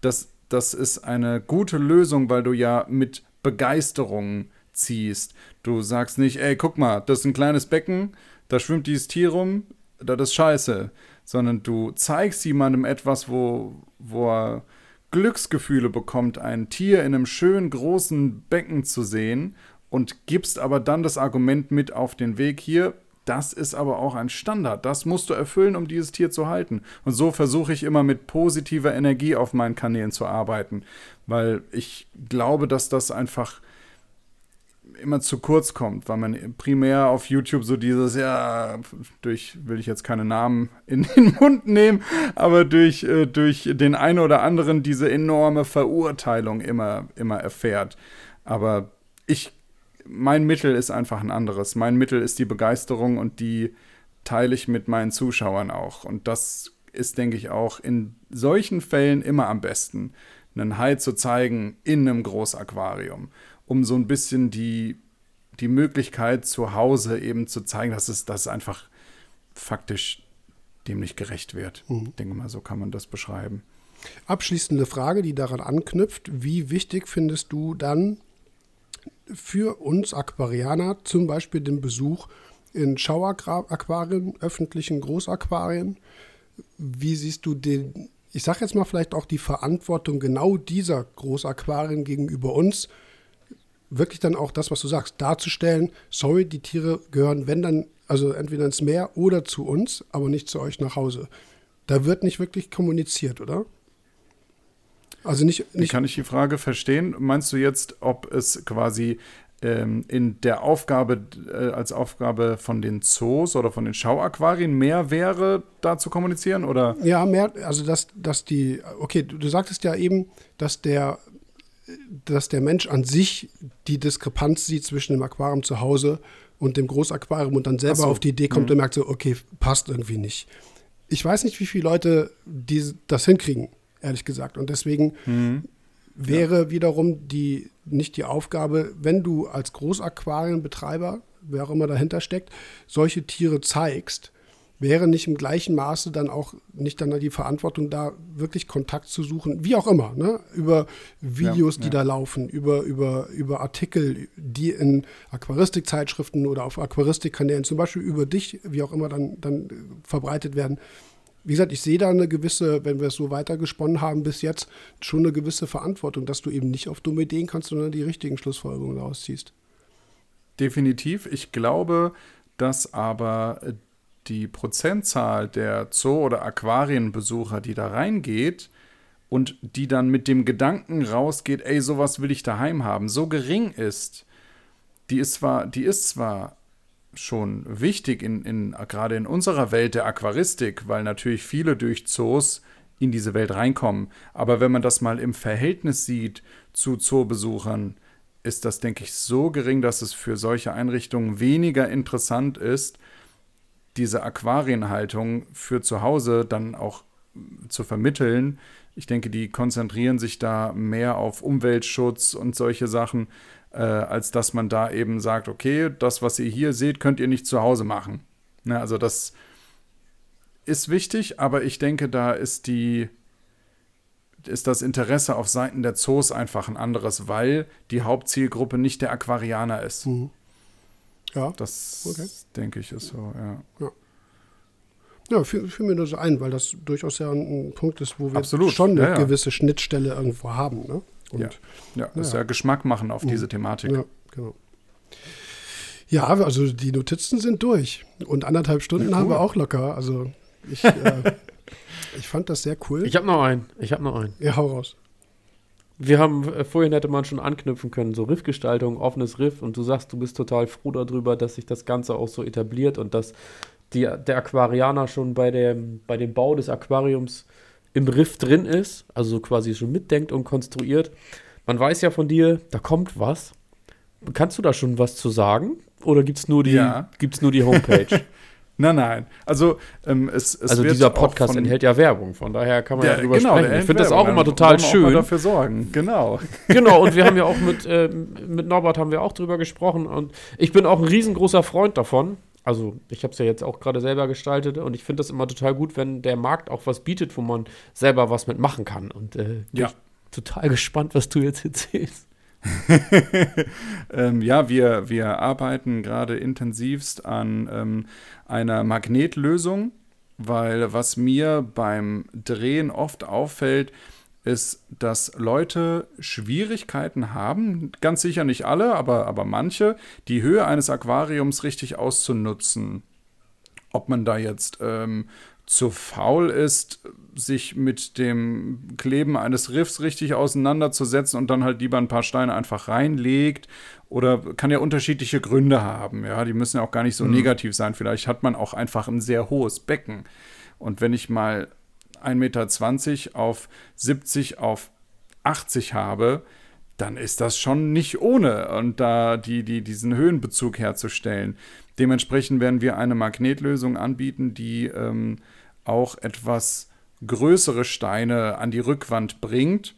das, das ist eine gute Lösung, weil du ja mit Begeisterung ziehst. Du sagst nicht, ey, guck mal, das ist ein kleines Becken, da schwimmt dieses Tier rum, das ist scheiße. Sondern du zeigst jemandem etwas, wo, wo er Glücksgefühle bekommt, ein Tier in einem schönen großen Becken zu sehen und gibst aber dann das Argument mit auf den Weg hier. Das ist aber auch ein Standard. Das musst du erfüllen, um dieses Tier zu halten. Und so versuche ich immer mit positiver Energie auf meinen Kanälen zu arbeiten, weil ich glaube, dass das einfach immer zu kurz kommt, weil man primär auf YouTube so dieses, ja, durch, will ich jetzt keine Namen in den Mund nehmen, aber durch, äh, durch den einen oder anderen diese enorme Verurteilung immer, immer erfährt. Aber ich, mein Mittel ist einfach ein anderes. Mein Mittel ist die Begeisterung und die teile ich mit meinen Zuschauern auch. Und das ist, denke ich, auch in solchen Fällen immer am besten, einen Hai zu zeigen in einem Großaquarium um so ein bisschen die, die Möglichkeit zu Hause eben zu zeigen, dass es, dass es einfach faktisch dem nicht gerecht wird. Mhm. Ich denke mal, so kann man das beschreiben. Abschließende Frage, die daran anknüpft. Wie wichtig findest du dann für uns Aquarianer zum Beispiel den Besuch in Schauaquarien, öffentlichen Großaquarien? Wie siehst du den, ich sage jetzt mal vielleicht auch die Verantwortung genau dieser Großaquarien gegenüber uns? Wirklich dann auch das, was du sagst, darzustellen, sorry, die Tiere gehören, wenn dann, also entweder ins Meer oder zu uns, aber nicht zu euch nach Hause. Da wird nicht wirklich kommuniziert, oder? Also nicht, nicht Wie kann ich die Frage verstehen? Meinst du jetzt, ob es quasi ähm, in der Aufgabe, äh, als Aufgabe von den Zoos oder von den Schauaquarien mehr wäre, da zu kommunizieren? Oder? Ja, mehr, also dass, dass die, okay, du, du sagtest ja eben, dass der dass der Mensch an sich die Diskrepanz sieht zwischen dem Aquarium zu Hause und dem Großaquarium und dann selber so. auf die Idee kommt mhm. und merkt so, okay, passt irgendwie nicht. Ich weiß nicht, wie viele Leute die, das hinkriegen, ehrlich gesagt. Und deswegen mhm. wäre ja. wiederum die, nicht die Aufgabe, wenn du als Großaquarienbetreiber wer auch immer dahinter steckt, solche Tiere zeigst, wäre nicht im gleichen Maße dann auch nicht dann die Verantwortung da, wirklich Kontakt zu suchen, wie auch immer, ne? über Videos, ja, die ja. da laufen, über, über, über Artikel, die in Aquaristikzeitschriften oder auf Aquaristikkanälen, zum Beispiel über dich, wie auch immer, dann, dann verbreitet werden. Wie gesagt, ich sehe da eine gewisse, wenn wir es so weitergesponnen haben bis jetzt, schon eine gewisse Verantwortung, dass du eben nicht auf dumme Ideen kannst, sondern die richtigen Schlussfolgerungen daraus ziehst. Definitiv. Ich glaube, dass aber die Prozentzahl der Zoo- oder Aquarienbesucher, die da reingeht und die dann mit dem Gedanken rausgeht, ey, sowas will ich daheim haben, so gering ist, die ist zwar, die ist zwar schon wichtig in, in gerade in unserer Welt der Aquaristik, weil natürlich viele durch Zoos in diese Welt reinkommen. Aber wenn man das mal im Verhältnis sieht zu Zoobesuchern, ist das, denke ich, so gering, dass es für solche Einrichtungen weniger interessant ist, diese Aquarienhaltung für zu Hause dann auch zu vermitteln. Ich denke, die konzentrieren sich da mehr auf Umweltschutz und solche Sachen, äh, als dass man da eben sagt, okay, das, was ihr hier seht, könnt ihr nicht zu Hause machen. Ne, also das ist wichtig, aber ich denke, da ist die ist das Interesse auf Seiten der Zoos einfach ein anderes, weil die Hauptzielgruppe nicht der Aquarianer ist. Mhm. Ja. Das okay. denke ich ist so, ja. Ja, ja fiel, fiel, mir nur so ein, weil das durchaus ja ein, Punkt ist, wo wir Absolut. schon eine ja, ja. gewisse Schnittstelle irgendwo haben. Ne? Und, ja, ja das ist ja Geschmack machen auf diese mhm. Thematik. Ja, genau. Ja, also die Notizen sind durch. Und anderthalb Stunden cool. haben wir auch locker. Also ich, äh, ich fand das sehr cool. Ich habe noch einen. Ich habe noch einen. Ja, hau raus. Wir haben, äh, vorhin hätte man schon anknüpfen können, so Riffgestaltung, offenes Riff und du sagst, du bist total froh darüber, dass sich das Ganze auch so etabliert und dass die, der Aquarianer schon bei dem, bei dem Bau des Aquariums im Riff drin ist, also quasi schon mitdenkt und konstruiert. Man weiß ja von dir, da kommt was. Kannst du da schon was zu sagen? Oder gibt es nur, die, ja. nur die Homepage? Nein, nein. Also, ähm, es, es also dieser Podcast enthält ja Werbung, von daher kann man der, ja drüber genau, sprechen. Ich finde das auch immer total schön. Auch dafür sorgen, genau. Genau, und wir haben ja auch mit, äh, mit Norbert haben wir auch drüber gesprochen und ich bin auch ein riesengroßer Freund davon. Also, ich habe es ja jetzt auch gerade selber gestaltet und ich finde das immer total gut, wenn der Markt auch was bietet, wo man selber was mitmachen kann. Und äh, ja. total gespannt, was du jetzt erzählst. ähm, ja, wir, wir arbeiten gerade intensivst an ähm, einer Magnetlösung, weil was mir beim Drehen oft auffällt, ist, dass Leute Schwierigkeiten haben, ganz sicher nicht alle, aber, aber manche, die Höhe eines Aquariums richtig auszunutzen. Ob man da jetzt ähm, zu faul ist, sich mit dem Kleben eines Riffs richtig auseinanderzusetzen und dann halt lieber ein paar Steine einfach reinlegt. Oder kann ja unterschiedliche Gründe haben. Ja, die müssen ja auch gar nicht so mhm. negativ sein. Vielleicht hat man auch einfach ein sehr hohes Becken. Und wenn ich mal 1,20 Meter auf 70 auf 80 habe, dann ist das schon nicht ohne, und da die, die, diesen Höhenbezug herzustellen. Dementsprechend werden wir eine Magnetlösung anbieten, die ähm, auch etwas größere Steine an die Rückwand bringt.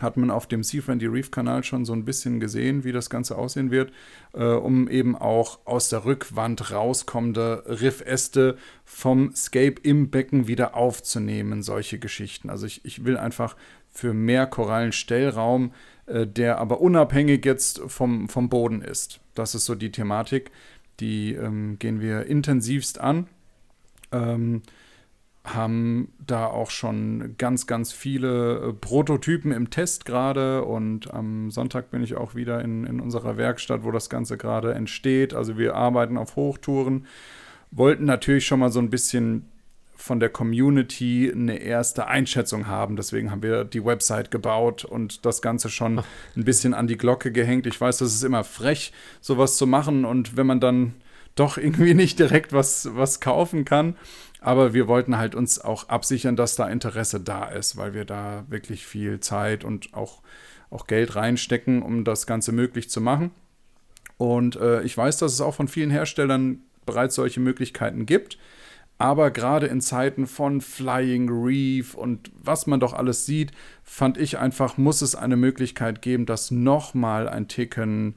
Hat man auf dem Sea Friendly Reef Kanal schon so ein bisschen gesehen, wie das Ganze aussehen wird, äh, um eben auch aus der Rückwand rauskommende Riffäste vom Scape im Becken wieder aufzunehmen, solche Geschichten. Also ich, ich will einfach für mehr Korallenstellraum, äh, der aber unabhängig jetzt vom, vom Boden ist. Das ist so die Thematik, die ähm, gehen wir intensivst an. Ähm, haben da auch schon ganz, ganz viele äh, Prototypen im Test gerade und am Sonntag bin ich auch wieder in, in unserer Werkstatt, wo das Ganze gerade entsteht. Also wir arbeiten auf Hochtouren, wollten natürlich schon mal so ein bisschen von der Community eine erste Einschätzung haben. Deswegen haben wir die Website gebaut und das Ganze schon ein bisschen an die Glocke gehängt. Ich weiß, das ist immer frech, sowas zu machen und wenn man dann doch irgendwie nicht direkt was, was kaufen kann, aber wir wollten halt uns auch absichern, dass da Interesse da ist, weil wir da wirklich viel Zeit und auch, auch Geld reinstecken, um das Ganze möglich zu machen. Und äh, ich weiß, dass es auch von vielen Herstellern bereits solche Möglichkeiten gibt. Aber gerade in Zeiten von Flying Reef und was man doch alles sieht, fand ich einfach, muss es eine Möglichkeit geben, das nochmal ein Ticken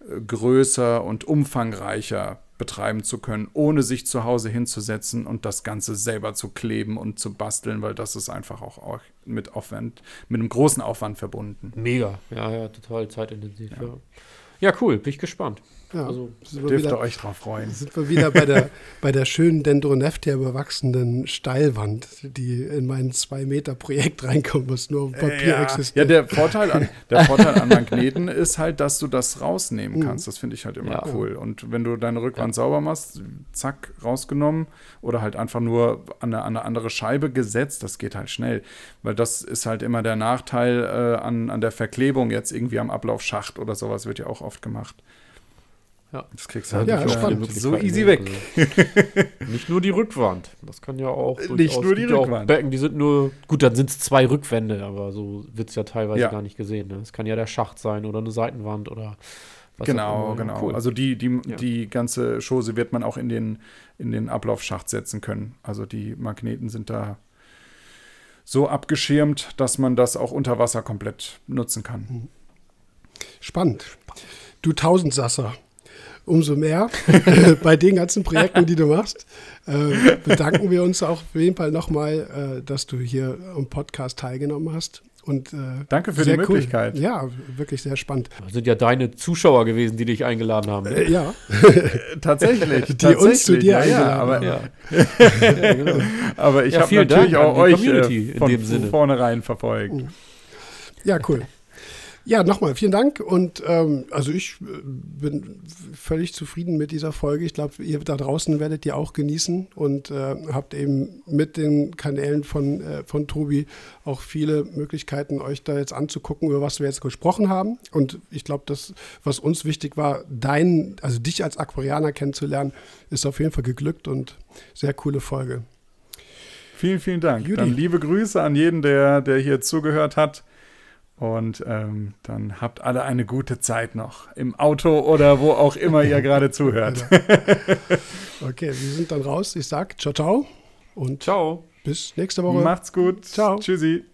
äh, größer und umfangreicher betreiben zu können, ohne sich zu Hause hinzusetzen und das Ganze selber zu kleben und zu basteln, weil das ist einfach auch, mit Aufwand, mit einem großen Aufwand verbunden. Mega, ja, ja, total zeitintensiv. Ja, ja. ja cool, bin ich gespannt. Ja, also dürft ihr euch drauf freuen. Sind wir wieder bei der, bei der schönen Dendroneftia überwachsenen Steilwand, die in mein 2-Meter-Projekt reinkommt, was nur auf Papier ja. existiert. Ja, der Vorteil, an, der Vorteil an Magneten ist halt, dass du das rausnehmen mhm. kannst. Das finde ich halt immer ja. cool. Und wenn du deine Rückwand ja. sauber machst, zack, rausgenommen oder halt einfach nur an eine, an eine, andere Scheibe gesetzt, das geht halt schnell. Weil das ist halt immer der Nachteil äh, an, an der Verklebung jetzt irgendwie am Ablaufschacht oder sowas, wird ja auch oft gemacht. Ja. Das kriegst du halt ja, spannend. so easy weg. Also nicht nur die Rückwand. Das kann ja auch. Nicht nur die Rückwand. Becken, die sind nur. Gut, dann sind es zwei Rückwände, aber so wird es ja teilweise ja. gar nicht gesehen. Es ne? kann ja der Schacht sein oder eine Seitenwand oder. Was genau, genau. Cool. Also die, die, ja. die ganze Chose wird man auch in den, in den Ablaufschacht setzen können. Also die Magneten sind da so abgeschirmt, dass man das auch unter Wasser komplett nutzen kann. Spannend. Du Tausendsasser umso mehr bei den ganzen Projekten, die du machst. Äh, bedanken wir uns auch auf jeden Fall nochmal, äh, dass du hier am Podcast teilgenommen hast. Und, äh, Danke für die Möglichkeit. Cool. Ja, wirklich sehr spannend. Das sind ja deine Zuschauer gewesen, die dich eingeladen haben. Ne? ja. tatsächlich. Die tatsächlich. uns zu dir ja, eingeladen ja, aber, ja. ja genau. aber ich habe natürlich auch euch äh, von vornherein verfolgt. Ja, cool. Ja, nochmal vielen Dank und ähm, also ich äh, bin völlig zufrieden mit dieser Folge. Ich glaube, ihr da draußen werdet ihr auch genießen und äh, habt eben mit den Kanälen von, äh, von Tobi auch viele Möglichkeiten, euch da jetzt anzugucken, über was wir jetzt gesprochen haben. Und ich glaube, das, was uns wichtig war, dein, also dich als Aquarianer kennenzulernen, ist auf jeden Fall geglückt und sehr coole Folge. Vielen, vielen Dank. Judy. Dann liebe Grüße an jeden, der, der hier zugehört hat. Und ähm, dann habt alle eine gute Zeit noch im Auto oder wo auch immer ihr gerade zuhört. okay, wir sind dann raus. Ich sag ciao, ciao und ciao. Bis nächste Woche. Macht's gut. Ciao. Tschüssi.